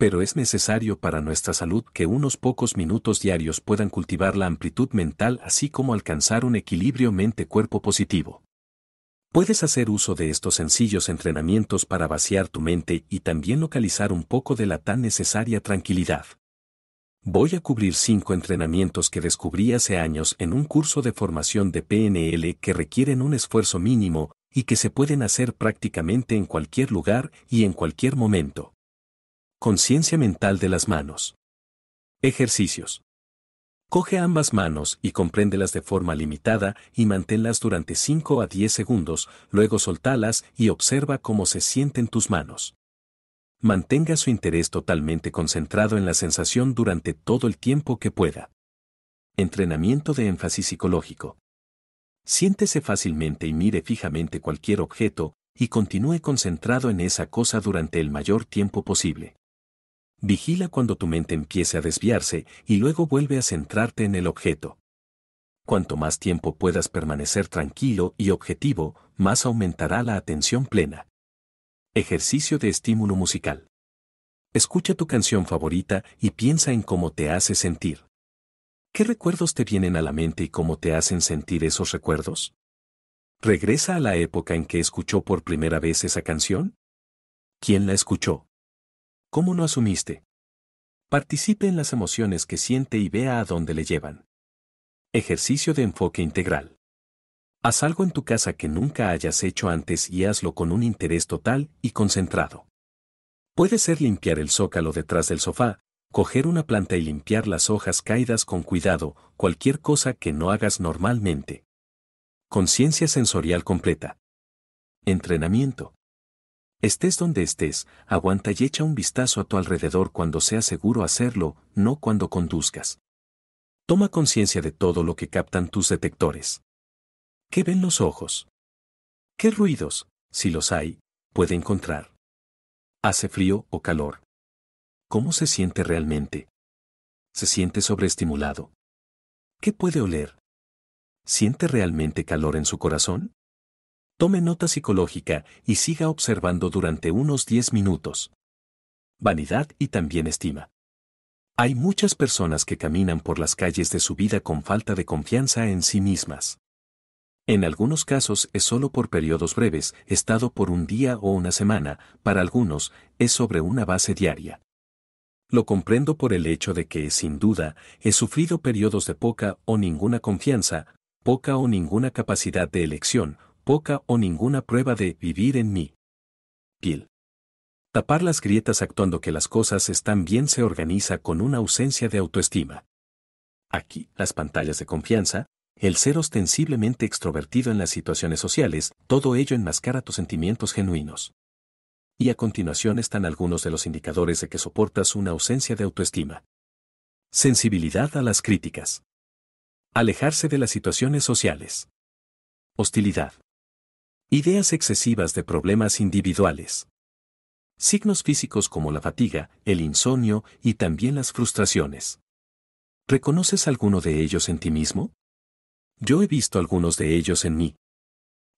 pero es necesario para nuestra salud que unos pocos minutos diarios puedan cultivar la amplitud mental así como alcanzar un equilibrio mente-cuerpo positivo. Puedes hacer uso de estos sencillos entrenamientos para vaciar tu mente y también localizar un poco de la tan necesaria tranquilidad. Voy a cubrir cinco entrenamientos que descubrí hace años en un curso de formación de PNL que requieren un esfuerzo mínimo y que se pueden hacer prácticamente en cualquier lugar y en cualquier momento. Conciencia mental de las manos. Ejercicios. Coge ambas manos y compréndelas de forma limitada y manténlas durante 5 a 10 segundos, luego soltalas y observa cómo se sienten tus manos. Mantenga su interés totalmente concentrado en la sensación durante todo el tiempo que pueda. Entrenamiento de énfasis psicológico. Siéntese fácilmente y mire fijamente cualquier objeto, y continúe concentrado en esa cosa durante el mayor tiempo posible. Vigila cuando tu mente empiece a desviarse y luego vuelve a centrarte en el objeto. Cuanto más tiempo puedas permanecer tranquilo y objetivo, más aumentará la atención plena. Ejercicio de estímulo musical. Escucha tu canción favorita y piensa en cómo te hace sentir. ¿Qué recuerdos te vienen a la mente y cómo te hacen sentir esos recuerdos? ¿Regresa a la época en que escuchó por primera vez esa canción? ¿Quién la escuchó? ¿Cómo no asumiste? Participe en las emociones que siente y vea a dónde le llevan. Ejercicio de enfoque integral. Haz algo en tu casa que nunca hayas hecho antes y hazlo con un interés total y concentrado. Puede ser limpiar el zócalo detrás del sofá, coger una planta y limpiar las hojas caídas con cuidado, cualquier cosa que no hagas normalmente. Conciencia sensorial completa. Entrenamiento. Estés donde estés, aguanta y echa un vistazo a tu alrededor cuando sea seguro hacerlo, no cuando conduzcas. Toma conciencia de todo lo que captan tus detectores. ¿Qué ven los ojos? ¿Qué ruidos, si los hay, puede encontrar? ¿Hace frío o calor? ¿Cómo se siente realmente? ¿Se siente sobreestimulado? ¿Qué puede oler? ¿Siente realmente calor en su corazón? Tome nota psicológica y siga observando durante unos 10 minutos. Vanidad y también estima. Hay muchas personas que caminan por las calles de su vida con falta de confianza en sí mismas. En algunos casos es solo por periodos breves, estado por un día o una semana, para algunos es sobre una base diaria. Lo comprendo por el hecho de que, sin duda, he sufrido periodos de poca o ninguna confianza, poca o ninguna capacidad de elección, poca o ninguna prueba de vivir en mí. Piel. Tapar las grietas actuando que las cosas están bien se organiza con una ausencia de autoestima. Aquí, las pantallas de confianza, el ser ostensiblemente extrovertido en las situaciones sociales, todo ello enmascara tus sentimientos genuinos. Y a continuación están algunos de los indicadores de que soportas una ausencia de autoestima. Sensibilidad a las críticas. Alejarse de las situaciones sociales. Hostilidad. Ideas excesivas de problemas individuales. Signos físicos como la fatiga, el insomnio y también las frustraciones. ¿Reconoces alguno de ellos en ti mismo? Yo he visto algunos de ellos en mí.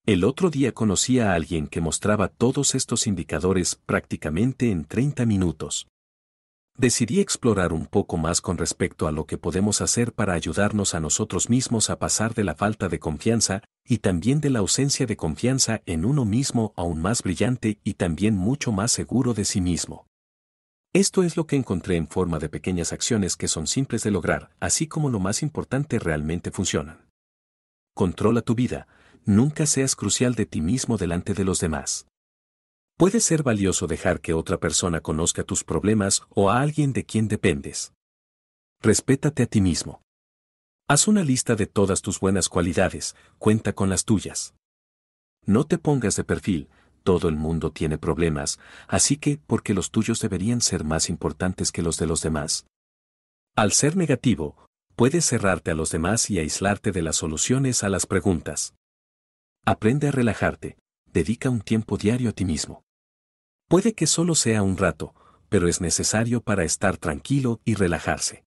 El otro día conocí a alguien que mostraba todos estos indicadores prácticamente en 30 minutos. Decidí explorar un poco más con respecto a lo que podemos hacer para ayudarnos a nosotros mismos a pasar de la falta de confianza y también de la ausencia de confianza en uno mismo aún más brillante y también mucho más seguro de sí mismo. Esto es lo que encontré en forma de pequeñas acciones que son simples de lograr, así como lo más importante realmente funcionan. Controla tu vida, nunca seas crucial de ti mismo delante de los demás. Puede ser valioso dejar que otra persona conozca tus problemas o a alguien de quien dependes. Respétate a ti mismo. Haz una lista de todas tus buenas cualidades, cuenta con las tuyas. No te pongas de perfil, todo el mundo tiene problemas, así que, porque los tuyos deberían ser más importantes que los de los demás. Al ser negativo, puedes cerrarte a los demás y aislarte de las soluciones a las preguntas. Aprende a relajarte, dedica un tiempo diario a ti mismo. Puede que solo sea un rato, pero es necesario para estar tranquilo y relajarse.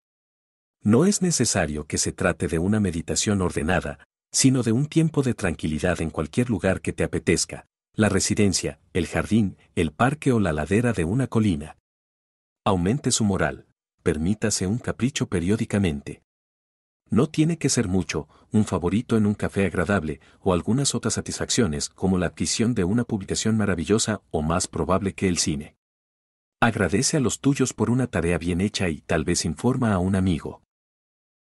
No es necesario que se trate de una meditación ordenada, sino de un tiempo de tranquilidad en cualquier lugar que te apetezca, la residencia, el jardín, el parque o la ladera de una colina. Aumente su moral, permítase un capricho periódicamente. No tiene que ser mucho, un favorito en un café agradable o algunas otras satisfacciones como la adquisición de una publicación maravillosa o más probable que el cine. Agradece a los tuyos por una tarea bien hecha y tal vez informa a un amigo.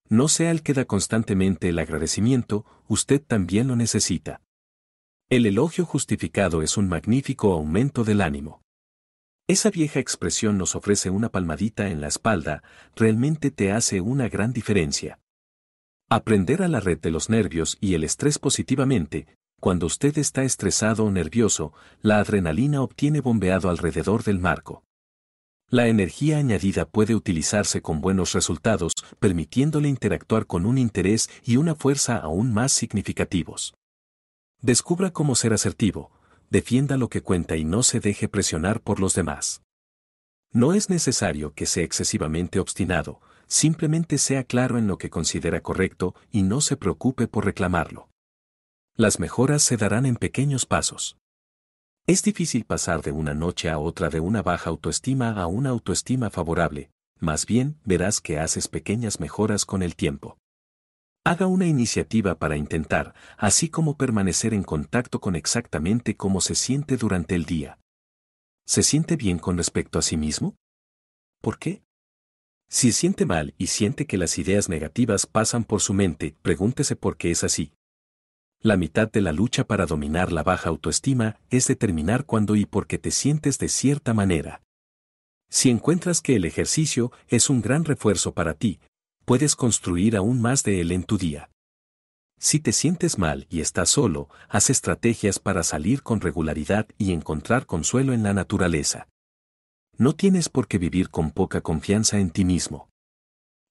No sea el que da constantemente el agradecimiento, usted también lo necesita. El elogio justificado es un magnífico aumento del ánimo. Esa vieja expresión nos ofrece una palmadita en la espalda, realmente te hace una gran diferencia. Aprender a la red de los nervios y el estrés positivamente, cuando usted está estresado o nervioso, la adrenalina obtiene bombeado alrededor del marco. La energía añadida puede utilizarse con buenos resultados, permitiéndole interactuar con un interés y una fuerza aún más significativos. Descubra cómo ser asertivo, defienda lo que cuenta y no se deje presionar por los demás. No es necesario que sea excesivamente obstinado, simplemente sea claro en lo que considera correcto y no se preocupe por reclamarlo. Las mejoras se darán en pequeños pasos. Es difícil pasar de una noche a otra de una baja autoestima a una autoestima favorable, más bien verás que haces pequeñas mejoras con el tiempo. Haga una iniciativa para intentar, así como permanecer en contacto con exactamente cómo se siente durante el día. ¿Se siente bien con respecto a sí mismo? ¿Por qué? Si siente mal y siente que las ideas negativas pasan por su mente, pregúntese por qué es así. La mitad de la lucha para dominar la baja autoestima es determinar cuándo y por qué te sientes de cierta manera. Si encuentras que el ejercicio es un gran refuerzo para ti, puedes construir aún más de él en tu día. Si te sientes mal y estás solo, haz estrategias para salir con regularidad y encontrar consuelo en la naturaleza. No tienes por qué vivir con poca confianza en ti mismo.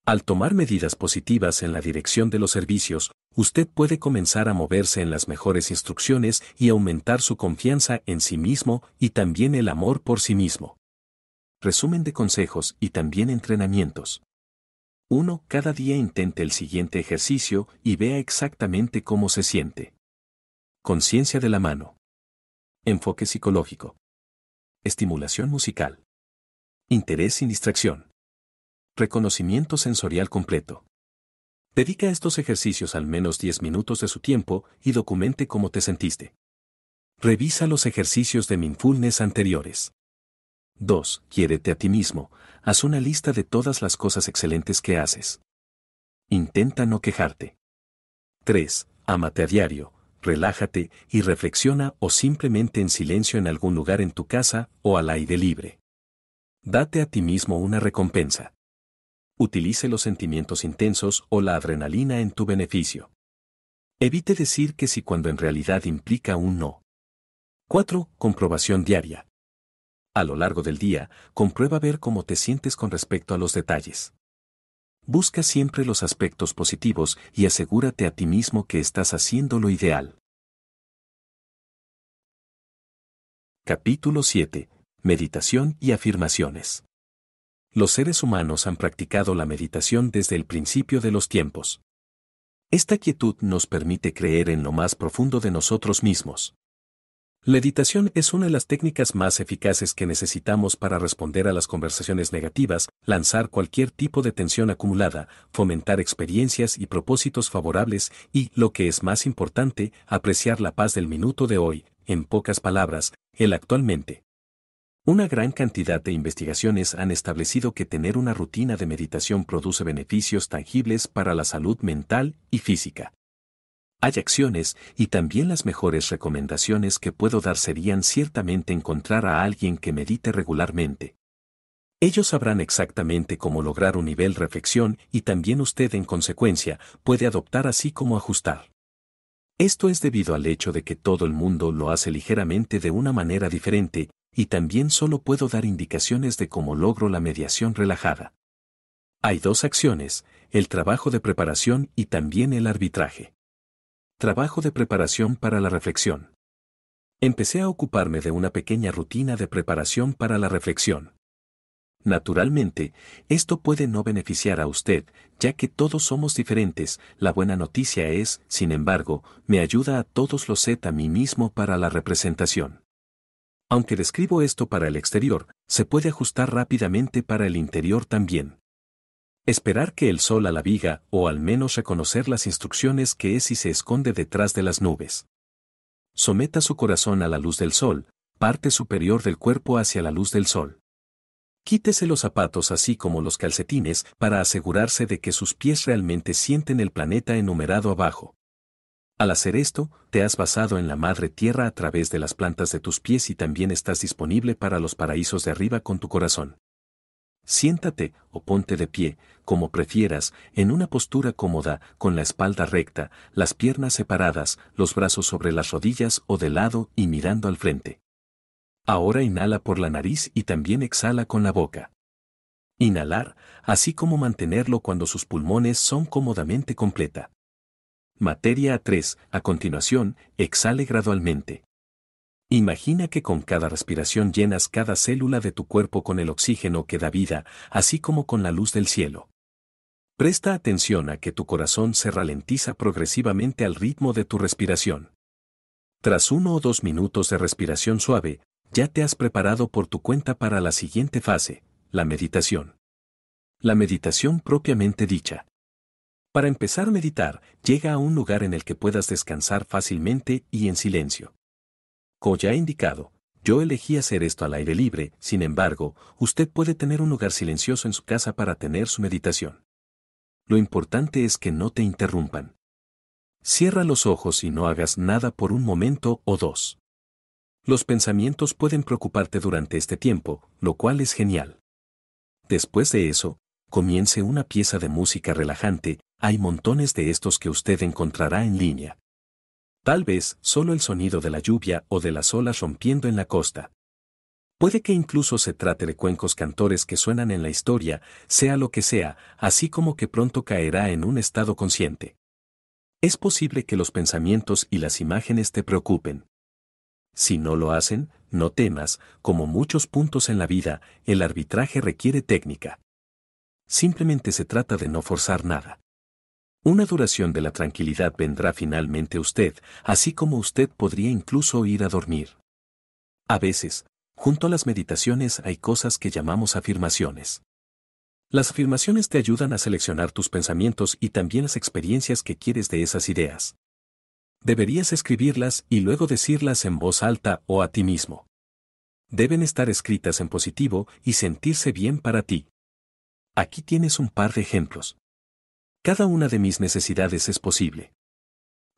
Al tomar medidas positivas en la dirección de los servicios, usted puede comenzar a moverse en las mejores instrucciones y aumentar su confianza en sí mismo y también el amor por sí mismo. Resumen de consejos y también entrenamientos. 1. Cada día intente el siguiente ejercicio y vea exactamente cómo se siente. Conciencia de la mano. Enfoque psicológico. Estimulación musical. Interés sin distracción. Reconocimiento sensorial completo. Dedica estos ejercicios al menos 10 minutos de su tiempo y documente cómo te sentiste. Revisa los ejercicios de mindfulness anteriores. 2. Quiérete a ti mismo. Haz una lista de todas las cosas excelentes que haces. Intenta no quejarte. 3. Ámate a diario, relájate y reflexiona o simplemente en silencio en algún lugar en tu casa o al aire libre. Date a ti mismo una recompensa utilice los sentimientos intensos o la adrenalina en tu beneficio. Evite decir que sí cuando en realidad implica un no. 4. Comprobación diaria. A lo largo del día, comprueba ver cómo te sientes con respecto a los detalles. Busca siempre los aspectos positivos y asegúrate a ti mismo que estás haciendo lo ideal. Capítulo 7. Meditación y afirmaciones. Los seres humanos han practicado la meditación desde el principio de los tiempos. Esta quietud nos permite creer en lo más profundo de nosotros mismos. La meditación es una de las técnicas más eficaces que necesitamos para responder a las conversaciones negativas, lanzar cualquier tipo de tensión acumulada, fomentar experiencias y propósitos favorables y, lo que es más importante, apreciar la paz del minuto de hoy, en pocas palabras, el actualmente. Una gran cantidad de investigaciones han establecido que tener una rutina de meditación produce beneficios tangibles para la salud mental y física. Hay acciones y también las mejores recomendaciones que puedo dar serían ciertamente encontrar a alguien que medite regularmente. Ellos sabrán exactamente cómo lograr un nivel reflexión y también usted en consecuencia puede adoptar así como ajustar. Esto es debido al hecho de que todo el mundo lo hace ligeramente de una manera diferente y también solo puedo dar indicaciones de cómo logro la mediación relajada. Hay dos acciones, el trabajo de preparación y también el arbitraje. Trabajo de preparación para la reflexión. Empecé a ocuparme de una pequeña rutina de preparación para la reflexión. Naturalmente, esto puede no beneficiar a usted, ya que todos somos diferentes, la buena noticia es, sin embargo, me ayuda a todos los set a mí mismo para la representación. Aunque describo esto para el exterior, se puede ajustar rápidamente para el interior también. Esperar que el sol a la viga o al menos reconocer las instrucciones que es y se esconde detrás de las nubes. Someta su corazón a la luz del sol, parte superior del cuerpo hacia la luz del sol. Quítese los zapatos así como los calcetines para asegurarse de que sus pies realmente sienten el planeta enumerado abajo. Al hacer esto, te has basado en la madre tierra a través de las plantas de tus pies y también estás disponible para los paraísos de arriba con tu corazón. Siéntate o ponte de pie, como prefieras, en una postura cómoda, con la espalda recta, las piernas separadas, los brazos sobre las rodillas o de lado y mirando al frente. Ahora inhala por la nariz y también exhala con la boca. Inhalar, así como mantenerlo cuando sus pulmones son cómodamente completa. Materia A3, a continuación, exhale gradualmente. Imagina que con cada respiración llenas cada célula de tu cuerpo con el oxígeno que da vida, así como con la luz del cielo. Presta atención a que tu corazón se ralentiza progresivamente al ritmo de tu respiración. Tras uno o dos minutos de respiración suave, ya te has preparado por tu cuenta para la siguiente fase, la meditación. La meditación propiamente dicha. Para empezar a meditar, llega a un lugar en el que puedas descansar fácilmente y en silencio. Como ya he indicado, yo elegí hacer esto al aire libre, sin embargo, usted puede tener un lugar silencioso en su casa para tener su meditación. Lo importante es que no te interrumpan. Cierra los ojos y no hagas nada por un momento o dos. Los pensamientos pueden preocuparte durante este tiempo, lo cual es genial. Después de eso, comience una pieza de música relajante, hay montones de estos que usted encontrará en línea. Tal vez solo el sonido de la lluvia o de las olas rompiendo en la costa. Puede que incluso se trate de cuencos cantores que suenan en la historia, sea lo que sea, así como que pronto caerá en un estado consciente. Es posible que los pensamientos y las imágenes te preocupen. Si no lo hacen, no temas, como muchos puntos en la vida, el arbitraje requiere técnica. Simplemente se trata de no forzar nada. Una duración de la tranquilidad vendrá finalmente usted, así como usted podría incluso ir a dormir. A veces, junto a las meditaciones hay cosas que llamamos afirmaciones. Las afirmaciones te ayudan a seleccionar tus pensamientos y también las experiencias que quieres de esas ideas. Deberías escribirlas y luego decirlas en voz alta o a ti mismo. Deben estar escritas en positivo y sentirse bien para ti. Aquí tienes un par de ejemplos. Cada una de mis necesidades es posible.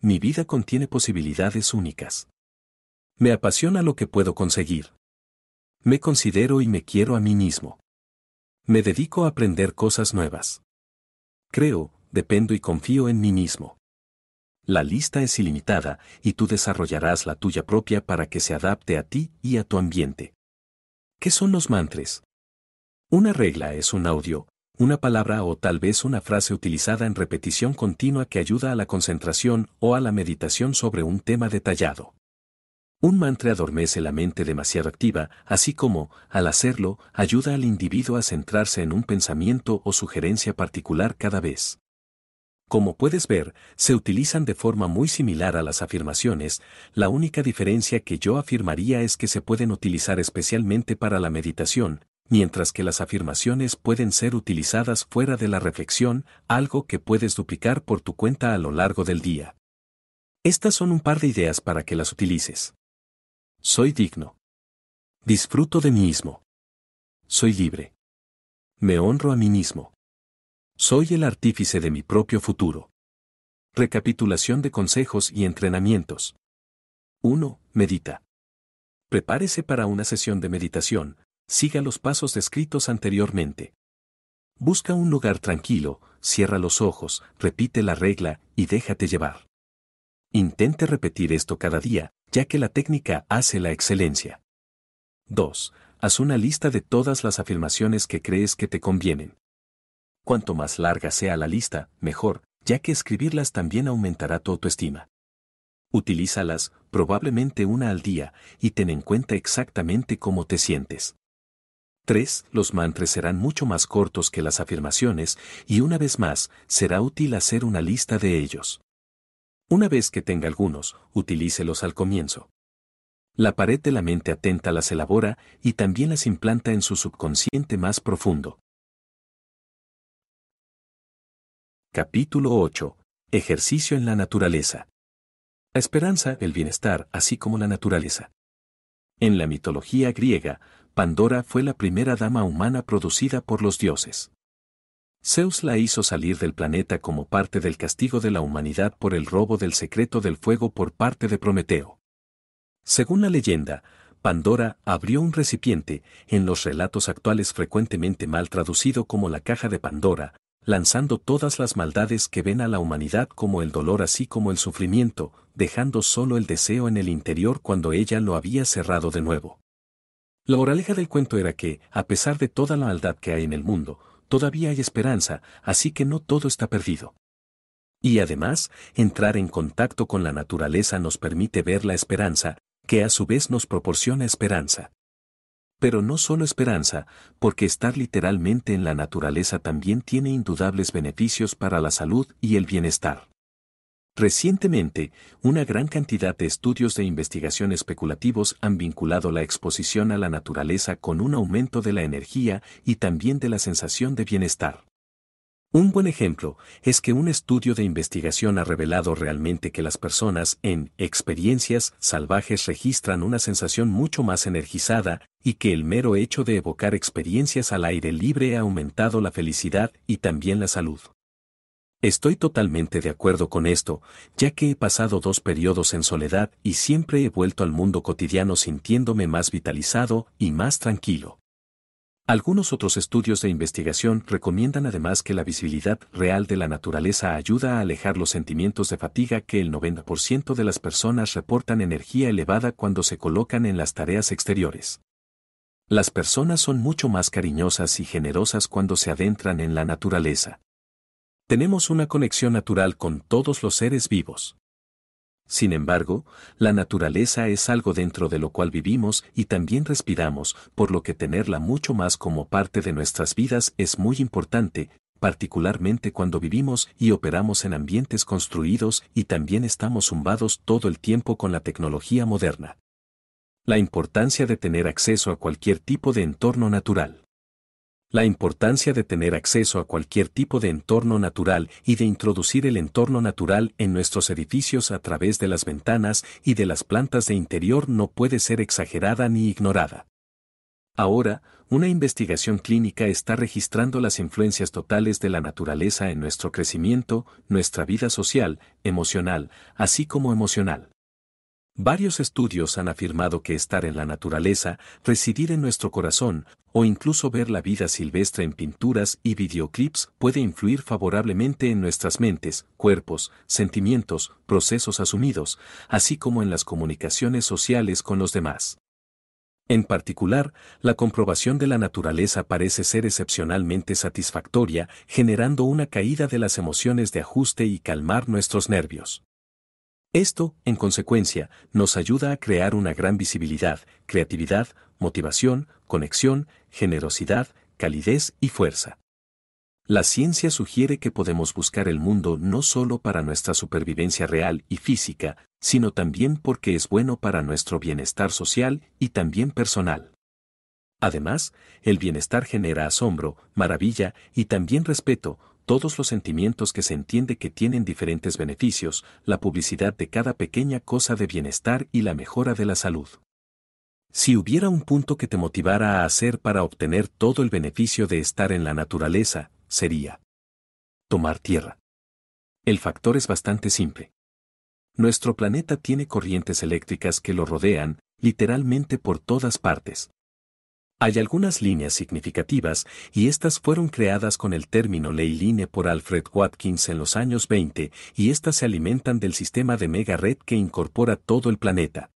Mi vida contiene posibilidades únicas. Me apasiona lo que puedo conseguir. Me considero y me quiero a mí mismo. Me dedico a aprender cosas nuevas. Creo, dependo y confío en mí mismo. La lista es ilimitada y tú desarrollarás la tuya propia para que se adapte a ti y a tu ambiente. ¿Qué son los mantras? Una regla es un audio, una palabra o tal vez una frase utilizada en repetición continua que ayuda a la concentración o a la meditación sobre un tema detallado. Un mantra adormece la mente demasiado activa, así como, al hacerlo, ayuda al individuo a centrarse en un pensamiento o sugerencia particular cada vez. Como puedes ver, se utilizan de forma muy similar a las afirmaciones, la única diferencia que yo afirmaría es que se pueden utilizar especialmente para la meditación, mientras que las afirmaciones pueden ser utilizadas fuera de la reflexión, algo que puedes duplicar por tu cuenta a lo largo del día. Estas son un par de ideas para que las utilices. Soy digno. Disfruto de mí mismo. Soy libre. Me honro a mí mismo. Soy el artífice de mi propio futuro. Recapitulación de consejos y entrenamientos. 1. Medita. Prepárese para una sesión de meditación, siga los pasos descritos anteriormente. Busca un lugar tranquilo, cierra los ojos, repite la regla y déjate llevar. Intente repetir esto cada día, ya que la técnica hace la excelencia. 2. Haz una lista de todas las afirmaciones que crees que te convienen. Cuanto más larga sea la lista, mejor, ya que escribirlas también aumentará tu autoestima. Utilízalas, probablemente una al día, y ten en cuenta exactamente cómo te sientes. 3. Los mantras serán mucho más cortos que las afirmaciones y una vez más, será útil hacer una lista de ellos. Una vez que tenga algunos, utilícelos al comienzo. La pared de la mente atenta las elabora y también las implanta en su subconsciente más profundo. Capítulo 8. Ejercicio en la naturaleza. La esperanza, el bienestar, así como la naturaleza. En la mitología griega, Pandora fue la primera dama humana producida por los dioses. Zeus la hizo salir del planeta como parte del castigo de la humanidad por el robo del secreto del fuego por parte de Prometeo. Según la leyenda, Pandora abrió un recipiente, en los relatos actuales frecuentemente mal traducido como la caja de Pandora, lanzando todas las maldades que ven a la humanidad como el dolor así como el sufrimiento, dejando solo el deseo en el interior cuando ella lo había cerrado de nuevo. La moraleja del cuento era que, a pesar de toda la maldad que hay en el mundo, todavía hay esperanza, así que no todo está perdido. Y además, entrar en contacto con la naturaleza nos permite ver la esperanza, que a su vez nos proporciona esperanza. Pero no solo esperanza, porque estar literalmente en la naturaleza también tiene indudables beneficios para la salud y el bienestar. Recientemente, una gran cantidad de estudios de investigación especulativos han vinculado la exposición a la naturaleza con un aumento de la energía y también de la sensación de bienestar. Un buen ejemplo es que un estudio de investigación ha revelado realmente que las personas en experiencias salvajes registran una sensación mucho más energizada y que el mero hecho de evocar experiencias al aire libre ha aumentado la felicidad y también la salud. Estoy totalmente de acuerdo con esto, ya que he pasado dos periodos en soledad y siempre he vuelto al mundo cotidiano sintiéndome más vitalizado y más tranquilo. Algunos otros estudios de investigación recomiendan además que la visibilidad real de la naturaleza ayuda a alejar los sentimientos de fatiga que el 90% de las personas reportan energía elevada cuando se colocan en las tareas exteriores. Las personas son mucho más cariñosas y generosas cuando se adentran en la naturaleza. Tenemos una conexión natural con todos los seres vivos. Sin embargo, la naturaleza es algo dentro de lo cual vivimos y también respiramos, por lo que tenerla mucho más como parte de nuestras vidas es muy importante, particularmente cuando vivimos y operamos en ambientes construidos y también estamos zumbados todo el tiempo con la tecnología moderna. La importancia de tener acceso a cualquier tipo de entorno natural. La importancia de tener acceso a cualquier tipo de entorno natural y de introducir el entorno natural en nuestros edificios a través de las ventanas y de las plantas de interior no puede ser exagerada ni ignorada. Ahora, una investigación clínica está registrando las influencias totales de la naturaleza en nuestro crecimiento, nuestra vida social, emocional, así como emocional. Varios estudios han afirmado que estar en la naturaleza, residir en nuestro corazón, o incluso ver la vida silvestre en pinturas y videoclips puede influir favorablemente en nuestras mentes, cuerpos, sentimientos, procesos asumidos, así como en las comunicaciones sociales con los demás. En particular, la comprobación de la naturaleza parece ser excepcionalmente satisfactoria, generando una caída de las emociones de ajuste y calmar nuestros nervios. Esto, en consecuencia, nos ayuda a crear una gran visibilidad, creatividad, motivación, conexión, generosidad, calidez y fuerza. La ciencia sugiere que podemos buscar el mundo no solo para nuestra supervivencia real y física, sino también porque es bueno para nuestro bienestar social y también personal. Además, el bienestar genera asombro, maravilla y también respeto, todos los sentimientos que se entiende que tienen diferentes beneficios, la publicidad de cada pequeña cosa de bienestar y la mejora de la salud. Si hubiera un punto que te motivara a hacer para obtener todo el beneficio de estar en la naturaleza, sería tomar tierra. El factor es bastante simple. Nuestro planeta tiene corrientes eléctricas que lo rodean, literalmente por todas partes. Hay algunas líneas significativas, y estas fueron creadas con el término ley por Alfred Watkins en los años 20, y estas se alimentan del sistema de mega red que incorpora todo el planeta.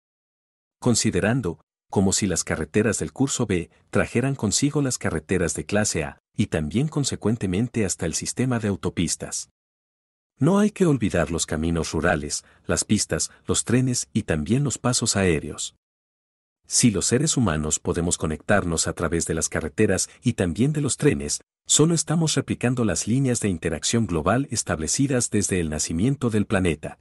Considerando, como si las carreteras del curso B trajeran consigo las carreteras de clase A, y también consecuentemente hasta el sistema de autopistas. No hay que olvidar los caminos rurales, las pistas, los trenes y también los pasos aéreos. Si los seres humanos podemos conectarnos a través de las carreteras y también de los trenes, solo estamos replicando las líneas de interacción global establecidas desde el nacimiento del planeta.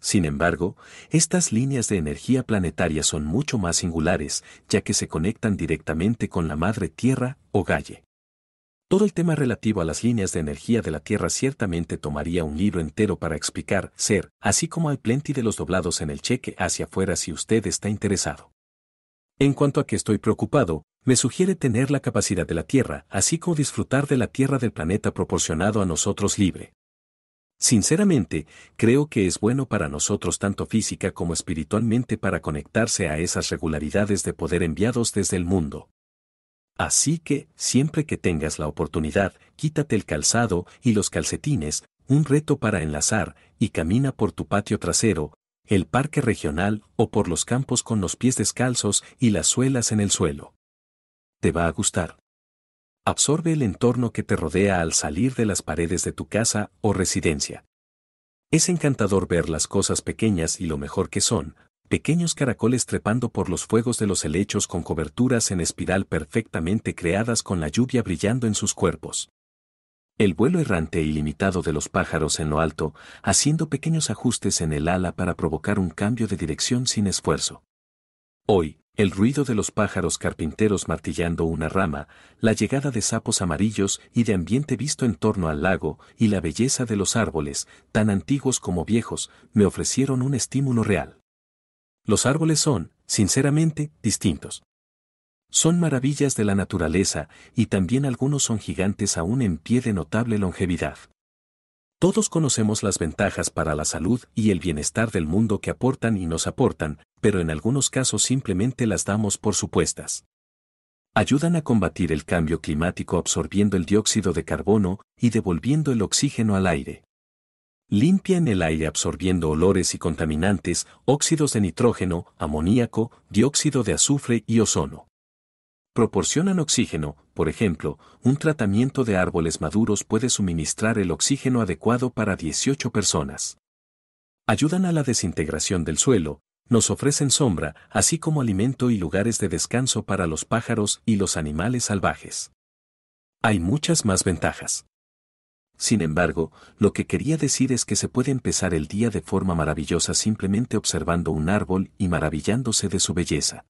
Sin embargo, estas líneas de energía planetaria son mucho más singulares, ya que se conectan directamente con la madre Tierra o Galle. Todo el tema relativo a las líneas de energía de la Tierra ciertamente tomaría un libro entero para explicar, ser, así como al plenty de los doblados en el cheque hacia afuera si usted está interesado. En cuanto a que estoy preocupado, me sugiere tener la capacidad de la Tierra, así como disfrutar de la Tierra del planeta proporcionado a nosotros libre. Sinceramente, creo que es bueno para nosotros tanto física como espiritualmente para conectarse a esas regularidades de poder enviados desde el mundo. Así que, siempre que tengas la oportunidad, quítate el calzado y los calcetines, un reto para enlazar, y camina por tu patio trasero, el parque regional o por los campos con los pies descalzos y las suelas en el suelo. Te va a gustar. Absorbe el entorno que te rodea al salir de las paredes de tu casa o residencia. Es encantador ver las cosas pequeñas y lo mejor que son, pequeños caracoles trepando por los fuegos de los helechos con coberturas en espiral perfectamente creadas con la lluvia brillando en sus cuerpos el vuelo errante e ilimitado de los pájaros en lo alto, haciendo pequeños ajustes en el ala para provocar un cambio de dirección sin esfuerzo. Hoy, el ruido de los pájaros carpinteros martillando una rama, la llegada de sapos amarillos y de ambiente visto en torno al lago, y la belleza de los árboles, tan antiguos como viejos, me ofrecieron un estímulo real. Los árboles son, sinceramente, distintos. Son maravillas de la naturaleza y también algunos son gigantes aún en pie de notable longevidad. Todos conocemos las ventajas para la salud y el bienestar del mundo que aportan y nos aportan, pero en algunos casos simplemente las damos por supuestas. Ayudan a combatir el cambio climático absorbiendo el dióxido de carbono y devolviendo el oxígeno al aire. Limpian el aire absorbiendo olores y contaminantes, óxidos de nitrógeno, amoníaco, dióxido de azufre y ozono. Proporcionan oxígeno, por ejemplo, un tratamiento de árboles maduros puede suministrar el oxígeno adecuado para 18 personas. Ayudan a la desintegración del suelo, nos ofrecen sombra, así como alimento y lugares de descanso para los pájaros y los animales salvajes. Hay muchas más ventajas. Sin embargo, lo que quería decir es que se puede empezar el día de forma maravillosa simplemente observando un árbol y maravillándose de su belleza.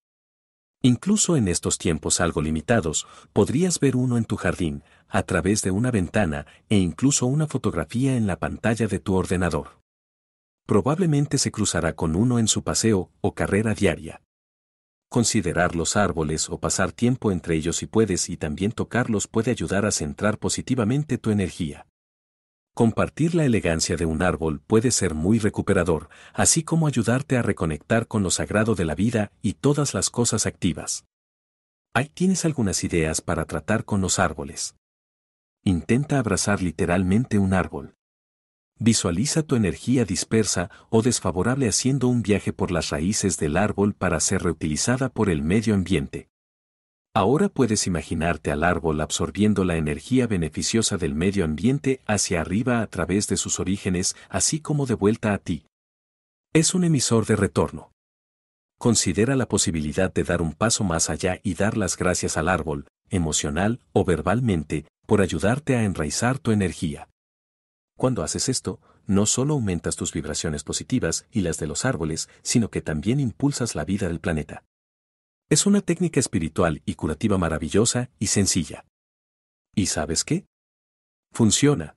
Incluso en estos tiempos algo limitados, podrías ver uno en tu jardín, a través de una ventana e incluso una fotografía en la pantalla de tu ordenador. Probablemente se cruzará con uno en su paseo o carrera diaria. Considerar los árboles o pasar tiempo entre ellos si puedes y también tocarlos puede ayudar a centrar positivamente tu energía. Compartir la elegancia de un árbol puede ser muy recuperador, así como ayudarte a reconectar con lo sagrado de la vida y todas las cosas activas. Ahí tienes algunas ideas para tratar con los árboles. Intenta abrazar literalmente un árbol. Visualiza tu energía dispersa o desfavorable haciendo un viaje por las raíces del árbol para ser reutilizada por el medio ambiente. Ahora puedes imaginarte al árbol absorbiendo la energía beneficiosa del medio ambiente hacia arriba a través de sus orígenes, así como de vuelta a ti. Es un emisor de retorno. Considera la posibilidad de dar un paso más allá y dar las gracias al árbol, emocional o verbalmente, por ayudarte a enraizar tu energía. Cuando haces esto, no solo aumentas tus vibraciones positivas y las de los árboles, sino que también impulsas la vida del planeta. Es una técnica espiritual y curativa maravillosa y sencilla. ¿Y sabes qué? Funciona.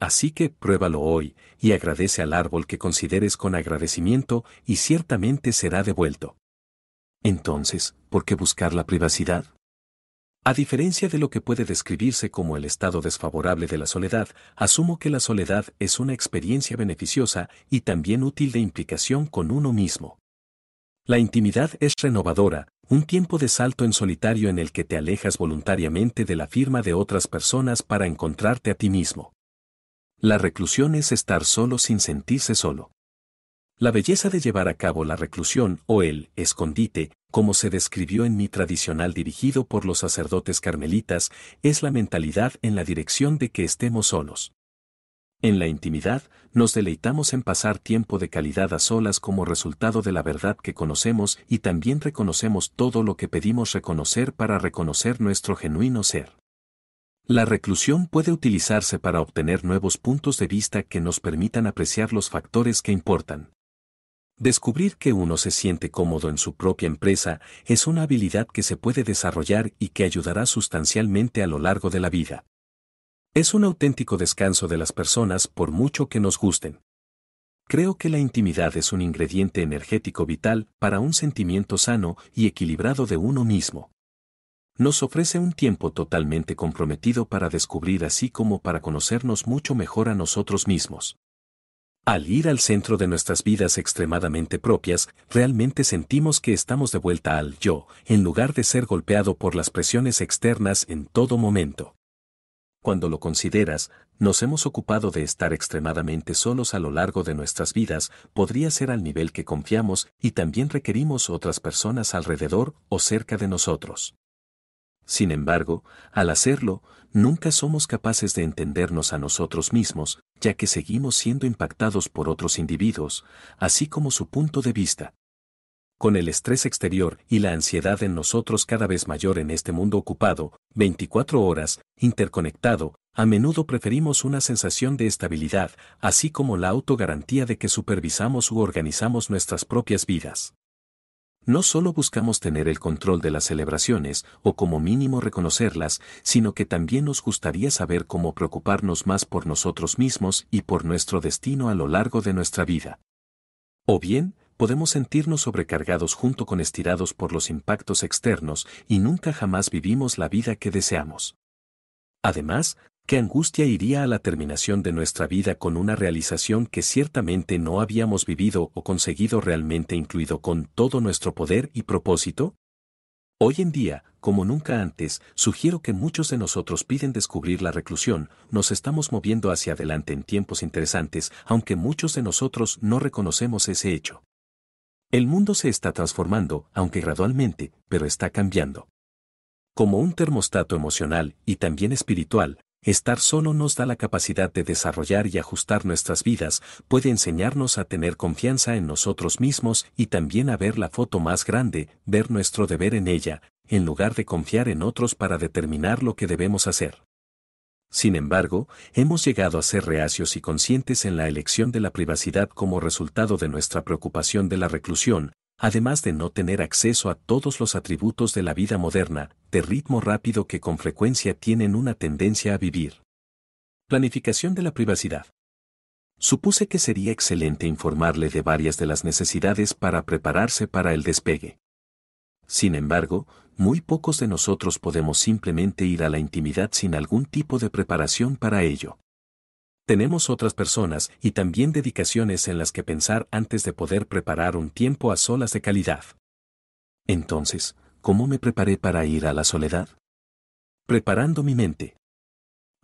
Así que pruébalo hoy y agradece al árbol que consideres con agradecimiento y ciertamente será devuelto. Entonces, ¿por qué buscar la privacidad? A diferencia de lo que puede describirse como el estado desfavorable de la soledad, asumo que la soledad es una experiencia beneficiosa y también útil de implicación con uno mismo. La intimidad es renovadora, un tiempo de salto en solitario en el que te alejas voluntariamente de la firma de otras personas para encontrarte a ti mismo. La reclusión es estar solo sin sentirse solo. La belleza de llevar a cabo la reclusión o el escondite, como se describió en mi tradicional dirigido por los sacerdotes carmelitas, es la mentalidad en la dirección de que estemos solos. En la intimidad, nos deleitamos en pasar tiempo de calidad a solas como resultado de la verdad que conocemos y también reconocemos todo lo que pedimos reconocer para reconocer nuestro genuino ser. La reclusión puede utilizarse para obtener nuevos puntos de vista que nos permitan apreciar los factores que importan. Descubrir que uno se siente cómodo en su propia empresa es una habilidad que se puede desarrollar y que ayudará sustancialmente a lo largo de la vida. Es un auténtico descanso de las personas por mucho que nos gusten. Creo que la intimidad es un ingrediente energético vital para un sentimiento sano y equilibrado de uno mismo. Nos ofrece un tiempo totalmente comprometido para descubrir así como para conocernos mucho mejor a nosotros mismos. Al ir al centro de nuestras vidas extremadamente propias, realmente sentimos que estamos de vuelta al yo, en lugar de ser golpeado por las presiones externas en todo momento. Cuando lo consideras, nos hemos ocupado de estar extremadamente solos a lo largo de nuestras vidas, podría ser al nivel que confiamos y también requerimos otras personas alrededor o cerca de nosotros. Sin embargo, al hacerlo, nunca somos capaces de entendernos a nosotros mismos, ya que seguimos siendo impactados por otros individuos, así como su punto de vista, con el estrés exterior y la ansiedad en nosotros cada vez mayor en este mundo ocupado, 24 horas, interconectado, a menudo preferimos una sensación de estabilidad, así como la autogarantía de que supervisamos u organizamos nuestras propias vidas. No solo buscamos tener el control de las celebraciones, o como mínimo reconocerlas, sino que también nos gustaría saber cómo preocuparnos más por nosotros mismos y por nuestro destino a lo largo de nuestra vida. O bien, podemos sentirnos sobrecargados junto con estirados por los impactos externos y nunca jamás vivimos la vida que deseamos. Además, qué angustia iría a la terminación de nuestra vida con una realización que ciertamente no habíamos vivido o conseguido realmente incluido con todo nuestro poder y propósito? Hoy en día, como nunca antes, sugiero que muchos de nosotros piden descubrir la reclusión, nos estamos moviendo hacia adelante en tiempos interesantes, aunque muchos de nosotros no reconocemos ese hecho. El mundo se está transformando, aunque gradualmente, pero está cambiando. Como un termostato emocional y también espiritual, Estar solo nos da la capacidad de desarrollar y ajustar nuestras vidas, puede enseñarnos a tener confianza en nosotros mismos y también a ver la foto más grande, ver nuestro deber en ella, en lugar de confiar en otros para determinar lo que debemos hacer. Sin embargo, hemos llegado a ser reacios y conscientes en la elección de la privacidad como resultado de nuestra preocupación de la reclusión, además de no tener acceso a todos los atributos de la vida moderna, de ritmo rápido que con frecuencia tienen una tendencia a vivir. Planificación de la privacidad. Supuse que sería excelente informarle de varias de las necesidades para prepararse para el despegue. Sin embargo, muy pocos de nosotros podemos simplemente ir a la intimidad sin algún tipo de preparación para ello. Tenemos otras personas y también dedicaciones en las que pensar antes de poder preparar un tiempo a solas de calidad. Entonces, ¿cómo me preparé para ir a la soledad? Preparando mi mente.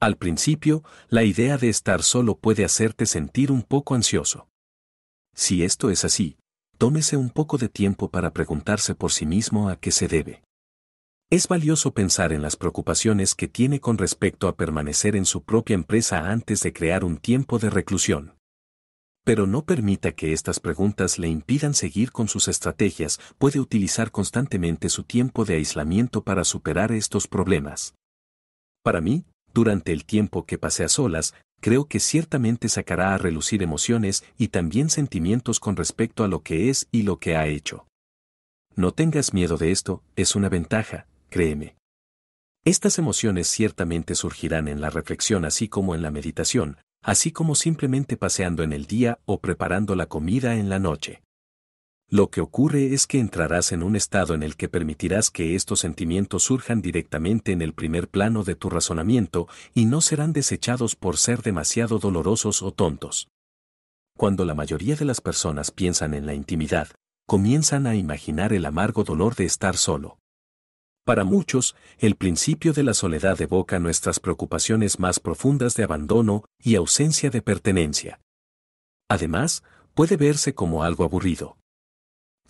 Al principio, la idea de estar solo puede hacerte sentir un poco ansioso. Si esto es así, tómese un poco de tiempo para preguntarse por sí mismo a qué se debe. Es valioso pensar en las preocupaciones que tiene con respecto a permanecer en su propia empresa antes de crear un tiempo de reclusión. Pero no permita que estas preguntas le impidan seguir con sus estrategias, puede utilizar constantemente su tiempo de aislamiento para superar estos problemas. Para mí, durante el tiempo que pasé a solas, creo que ciertamente sacará a relucir emociones y también sentimientos con respecto a lo que es y lo que ha hecho. No tengas miedo de esto, es una ventaja, créeme. Estas emociones ciertamente surgirán en la reflexión así como en la meditación, así como simplemente paseando en el día o preparando la comida en la noche. Lo que ocurre es que entrarás en un estado en el que permitirás que estos sentimientos surjan directamente en el primer plano de tu razonamiento y no serán desechados por ser demasiado dolorosos o tontos. Cuando la mayoría de las personas piensan en la intimidad, comienzan a imaginar el amargo dolor de estar solo. Para muchos, el principio de la soledad evoca nuestras preocupaciones más profundas de abandono y ausencia de pertenencia. Además, puede verse como algo aburrido.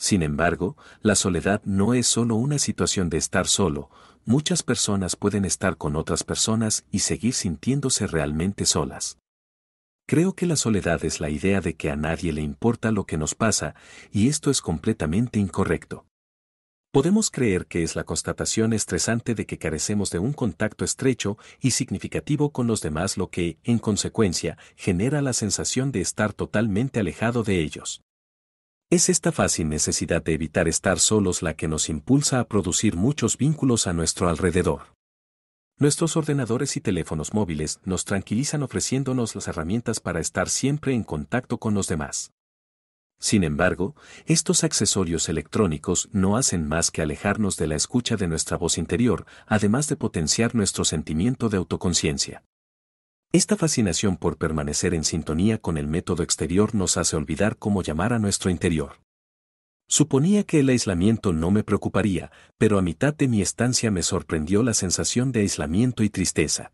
Sin embargo, la soledad no es solo una situación de estar solo, muchas personas pueden estar con otras personas y seguir sintiéndose realmente solas. Creo que la soledad es la idea de que a nadie le importa lo que nos pasa, y esto es completamente incorrecto. Podemos creer que es la constatación estresante de que carecemos de un contacto estrecho y significativo con los demás lo que, en consecuencia, genera la sensación de estar totalmente alejado de ellos. Es esta fácil necesidad de evitar estar solos la que nos impulsa a producir muchos vínculos a nuestro alrededor. Nuestros ordenadores y teléfonos móviles nos tranquilizan ofreciéndonos las herramientas para estar siempre en contacto con los demás. Sin embargo, estos accesorios electrónicos no hacen más que alejarnos de la escucha de nuestra voz interior, además de potenciar nuestro sentimiento de autoconciencia. Esta fascinación por permanecer en sintonía con el método exterior nos hace olvidar cómo llamar a nuestro interior. Suponía que el aislamiento no me preocuparía, pero a mitad de mi estancia me sorprendió la sensación de aislamiento y tristeza.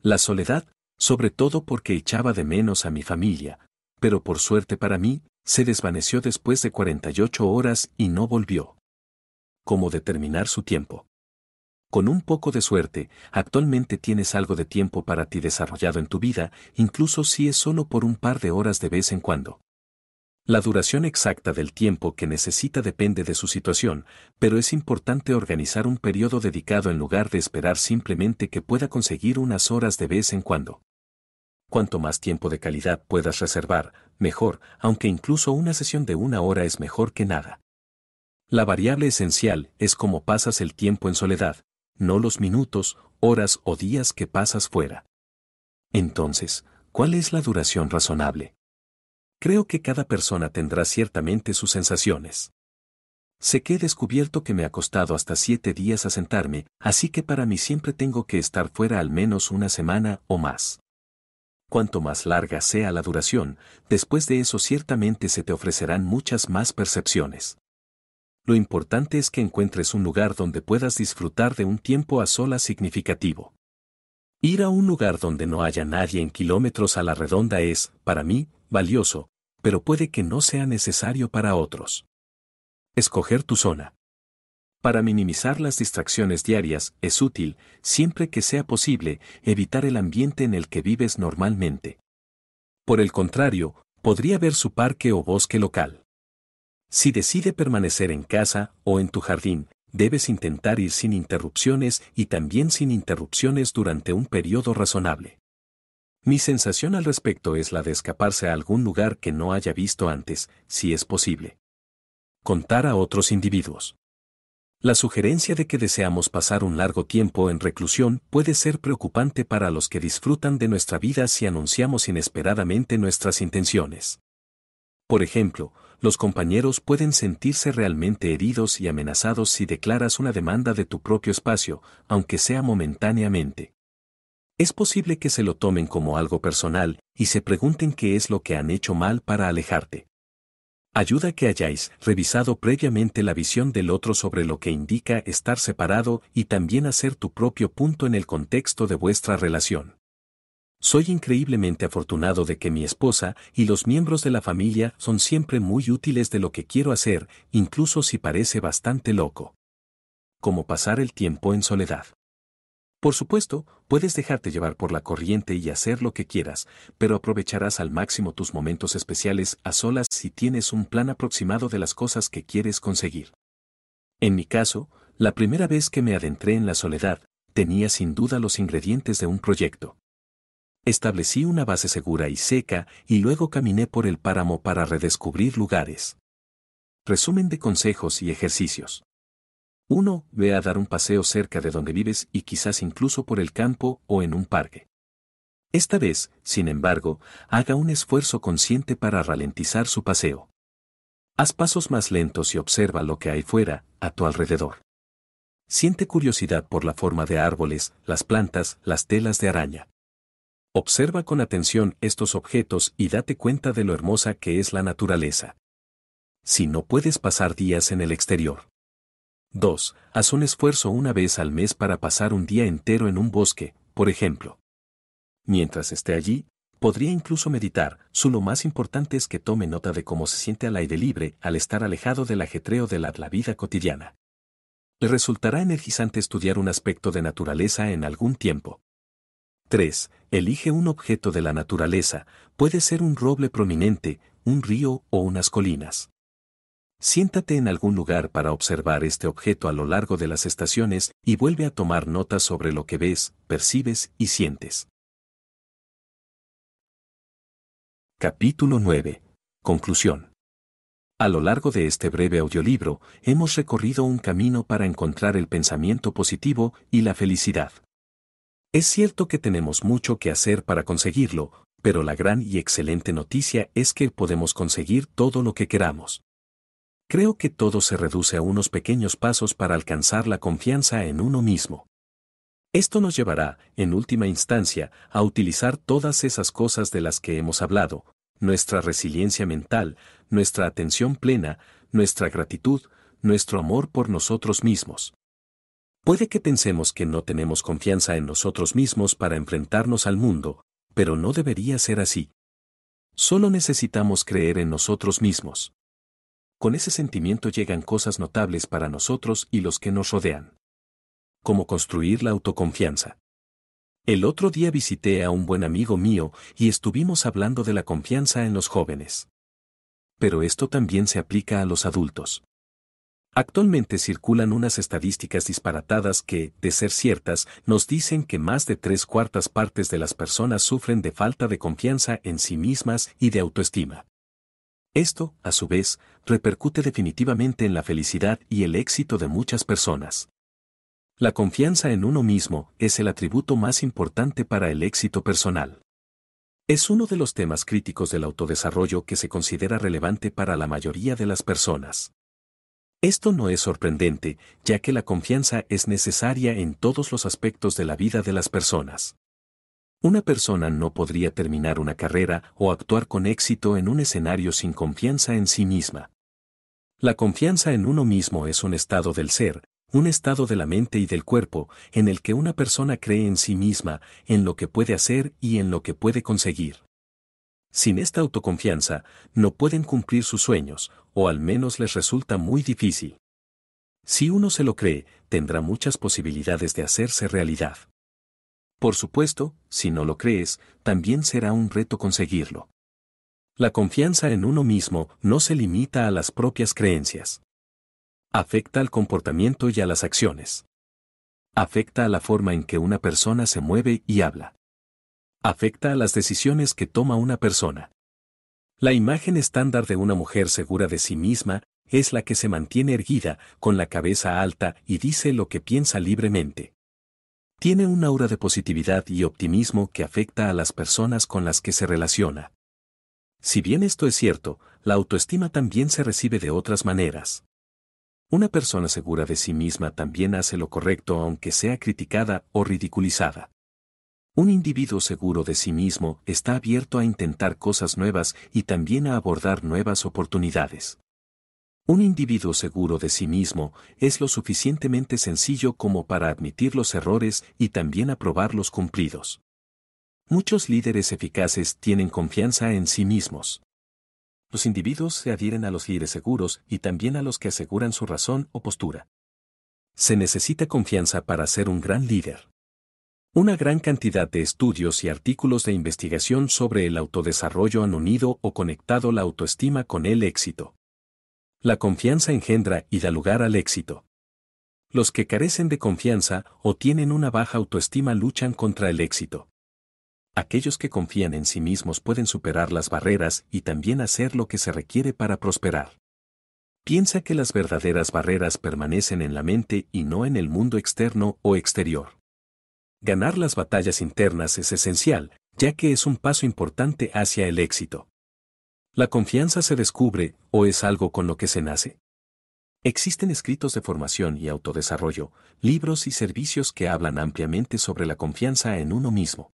La soledad, sobre todo porque echaba de menos a mi familia, pero por suerte para mí, se desvaneció después de 48 horas y no volvió. ¿Cómo determinar su tiempo? Con un poco de suerte, actualmente tienes algo de tiempo para ti desarrollado en tu vida, incluso si es solo por un par de horas de vez en cuando. La duración exacta del tiempo que necesita depende de su situación, pero es importante organizar un periodo dedicado en lugar de esperar simplemente que pueda conseguir unas horas de vez en cuando. Cuanto más tiempo de calidad puedas reservar, mejor, aunque incluso una sesión de una hora es mejor que nada. La variable esencial es cómo pasas el tiempo en soledad, no los minutos, horas o días que pasas fuera. Entonces, ¿cuál es la duración razonable? Creo que cada persona tendrá ciertamente sus sensaciones. Sé que he descubierto que me ha costado hasta siete días asentarme, así que para mí siempre tengo que estar fuera al menos una semana o más. Cuanto más larga sea la duración, después de eso ciertamente se te ofrecerán muchas más percepciones. Lo importante es que encuentres un lugar donde puedas disfrutar de un tiempo a solas significativo. Ir a un lugar donde no haya nadie en kilómetros a la redonda es, para mí, valioso, pero puede que no sea necesario para otros. Escoger tu zona. Para minimizar las distracciones diarias, es útil, siempre que sea posible, evitar el ambiente en el que vives normalmente. Por el contrario, podría ver su parque o bosque local. Si decide permanecer en casa o en tu jardín, debes intentar ir sin interrupciones y también sin interrupciones durante un periodo razonable. Mi sensación al respecto es la de escaparse a algún lugar que no haya visto antes, si es posible contar a otros individuos. La sugerencia de que deseamos pasar un largo tiempo en reclusión puede ser preocupante para los que disfrutan de nuestra vida si anunciamos inesperadamente nuestras intenciones. Por ejemplo, los compañeros pueden sentirse realmente heridos y amenazados si declaras una demanda de tu propio espacio, aunque sea momentáneamente. Es posible que se lo tomen como algo personal y se pregunten qué es lo que han hecho mal para alejarte. Ayuda que hayáis revisado previamente la visión del otro sobre lo que indica estar separado y también hacer tu propio punto en el contexto de vuestra relación. Soy increíblemente afortunado de que mi esposa y los miembros de la familia son siempre muy útiles de lo que quiero hacer, incluso si parece bastante loco. Como pasar el tiempo en soledad. Por supuesto, puedes dejarte llevar por la corriente y hacer lo que quieras, pero aprovecharás al máximo tus momentos especiales a solas si tienes un plan aproximado de las cosas que quieres conseguir. En mi caso, la primera vez que me adentré en la soledad, tenía sin duda los ingredientes de un proyecto. Establecí una base segura y seca y luego caminé por el páramo para redescubrir lugares. Resumen de consejos y ejercicios. 1. Ve a dar un paseo cerca de donde vives y quizás incluso por el campo o en un parque. Esta vez, sin embargo, haga un esfuerzo consciente para ralentizar su paseo. Haz pasos más lentos y observa lo que hay fuera, a tu alrededor. Siente curiosidad por la forma de árboles, las plantas, las telas de araña. Observa con atención estos objetos y date cuenta de lo hermosa que es la naturaleza. Si no puedes pasar días en el exterior, 2. Haz un esfuerzo una vez al mes para pasar un día entero en un bosque, por ejemplo. Mientras esté allí, podría incluso meditar, su lo más importante es que tome nota de cómo se siente al aire libre al estar alejado del ajetreo de la, la vida cotidiana. Le resultará energizante estudiar un aspecto de naturaleza en algún tiempo. 3. Elige un objeto de la naturaleza, puede ser un roble prominente, un río o unas colinas. Siéntate en algún lugar para observar este objeto a lo largo de las estaciones y vuelve a tomar notas sobre lo que ves, percibes y sientes. Capítulo 9. Conclusión. A lo largo de este breve audiolibro, hemos recorrido un camino para encontrar el pensamiento positivo y la felicidad. Es cierto que tenemos mucho que hacer para conseguirlo, pero la gran y excelente noticia es que podemos conseguir todo lo que queramos. Creo que todo se reduce a unos pequeños pasos para alcanzar la confianza en uno mismo. Esto nos llevará, en última instancia, a utilizar todas esas cosas de las que hemos hablado, nuestra resiliencia mental, nuestra atención plena, nuestra gratitud, nuestro amor por nosotros mismos. Puede que pensemos que no tenemos confianza en nosotros mismos para enfrentarnos al mundo, pero no debería ser así. Solo necesitamos creer en nosotros mismos con ese sentimiento llegan cosas notables para nosotros y los que nos rodean. Como construir la autoconfianza. El otro día visité a un buen amigo mío y estuvimos hablando de la confianza en los jóvenes. Pero esto también se aplica a los adultos. Actualmente circulan unas estadísticas disparatadas que, de ser ciertas, nos dicen que más de tres cuartas partes de las personas sufren de falta de confianza en sí mismas y de autoestima. Esto, a su vez, repercute definitivamente en la felicidad y el éxito de muchas personas. La confianza en uno mismo es el atributo más importante para el éxito personal. Es uno de los temas críticos del autodesarrollo que se considera relevante para la mayoría de las personas. Esto no es sorprendente, ya que la confianza es necesaria en todos los aspectos de la vida de las personas. Una persona no podría terminar una carrera o actuar con éxito en un escenario sin confianza en sí misma. La confianza en uno mismo es un estado del ser, un estado de la mente y del cuerpo, en el que una persona cree en sí misma, en lo que puede hacer y en lo que puede conseguir. Sin esta autoconfianza, no pueden cumplir sus sueños, o al menos les resulta muy difícil. Si uno se lo cree, tendrá muchas posibilidades de hacerse realidad. Por supuesto, si no lo crees, también será un reto conseguirlo. La confianza en uno mismo no se limita a las propias creencias. Afecta al comportamiento y a las acciones. Afecta a la forma en que una persona se mueve y habla. Afecta a las decisiones que toma una persona. La imagen estándar de una mujer segura de sí misma es la que se mantiene erguida, con la cabeza alta y dice lo que piensa libremente. Tiene un aura de positividad y optimismo que afecta a las personas con las que se relaciona. Si bien esto es cierto, la autoestima también se recibe de otras maneras. Una persona segura de sí misma también hace lo correcto aunque sea criticada o ridiculizada. Un individuo seguro de sí mismo está abierto a intentar cosas nuevas y también a abordar nuevas oportunidades. Un individuo seguro de sí mismo es lo suficientemente sencillo como para admitir los errores y también aprobar los cumplidos. Muchos líderes eficaces tienen confianza en sí mismos. Los individuos se adhieren a los líderes seguros y también a los que aseguran su razón o postura. Se necesita confianza para ser un gran líder. Una gran cantidad de estudios y artículos de investigación sobre el autodesarrollo han unido o conectado la autoestima con el éxito. La confianza engendra y da lugar al éxito. Los que carecen de confianza o tienen una baja autoestima luchan contra el éxito. Aquellos que confían en sí mismos pueden superar las barreras y también hacer lo que se requiere para prosperar. Piensa que las verdaderas barreras permanecen en la mente y no en el mundo externo o exterior. Ganar las batallas internas es esencial, ya que es un paso importante hacia el éxito. ¿La confianza se descubre o es algo con lo que se nace? Existen escritos de formación y autodesarrollo, libros y servicios que hablan ampliamente sobre la confianza en uno mismo.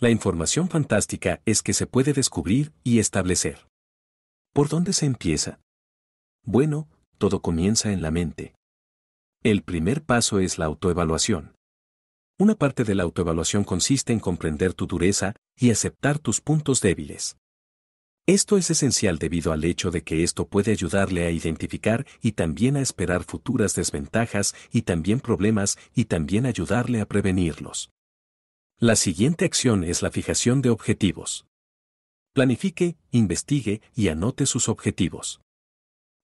La información fantástica es que se puede descubrir y establecer. ¿Por dónde se empieza? Bueno, todo comienza en la mente. El primer paso es la autoevaluación. Una parte de la autoevaluación consiste en comprender tu dureza y aceptar tus puntos débiles. Esto es esencial debido al hecho de que esto puede ayudarle a identificar y también a esperar futuras desventajas y también problemas y también ayudarle a prevenirlos. La siguiente acción es la fijación de objetivos. Planifique, investigue y anote sus objetivos.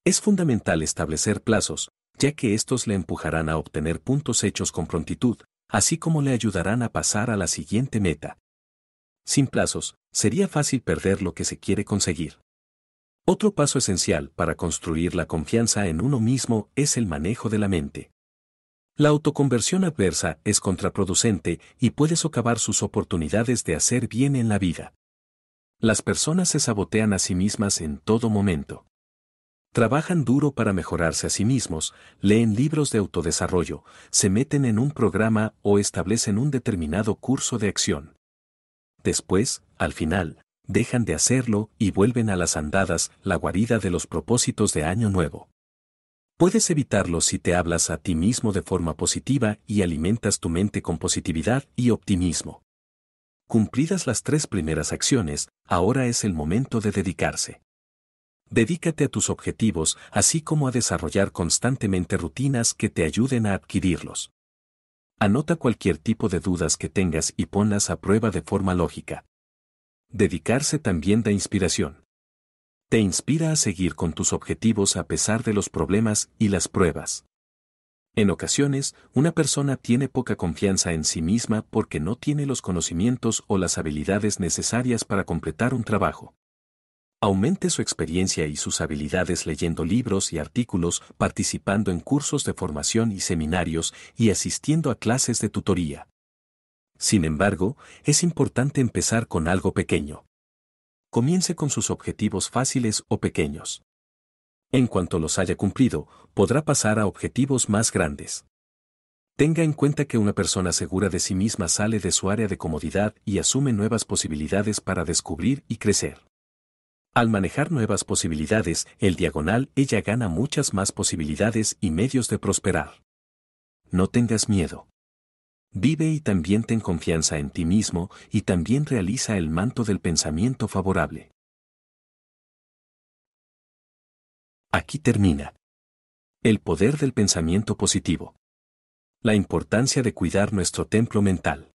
Es fundamental establecer plazos, ya que estos le empujarán a obtener puntos hechos con prontitud, así como le ayudarán a pasar a la siguiente meta. Sin plazos, sería fácil perder lo que se quiere conseguir. Otro paso esencial para construir la confianza en uno mismo es el manejo de la mente. La autoconversión adversa es contraproducente y puede socavar sus oportunidades de hacer bien en la vida. Las personas se sabotean a sí mismas en todo momento. Trabajan duro para mejorarse a sí mismos, leen libros de autodesarrollo, se meten en un programa o establecen un determinado curso de acción. Después, al final, dejan de hacerlo y vuelven a las andadas, la guarida de los propósitos de Año Nuevo. Puedes evitarlo si te hablas a ti mismo de forma positiva y alimentas tu mente con positividad y optimismo. Cumplidas las tres primeras acciones, ahora es el momento de dedicarse. Dedícate a tus objetivos, así como a desarrollar constantemente rutinas que te ayuden a adquirirlos. Anota cualquier tipo de dudas que tengas y ponlas a prueba de forma lógica. Dedicarse también da inspiración te inspira a seguir con tus objetivos a pesar de los problemas y las pruebas. En ocasiones, una persona tiene poca confianza en sí misma porque no tiene los conocimientos o las habilidades necesarias para completar un trabajo. Aumente su experiencia y sus habilidades leyendo libros y artículos, participando en cursos de formación y seminarios y asistiendo a clases de tutoría. Sin embargo, es importante empezar con algo pequeño comience con sus objetivos fáciles o pequeños. En cuanto los haya cumplido, podrá pasar a objetivos más grandes. Tenga en cuenta que una persona segura de sí misma sale de su área de comodidad y asume nuevas posibilidades para descubrir y crecer. Al manejar nuevas posibilidades, el diagonal ella gana muchas más posibilidades y medios de prosperar. No tengas miedo. Vive y también ten confianza en ti mismo y también realiza el manto del pensamiento favorable. Aquí termina. El poder del pensamiento positivo. La importancia de cuidar nuestro templo mental.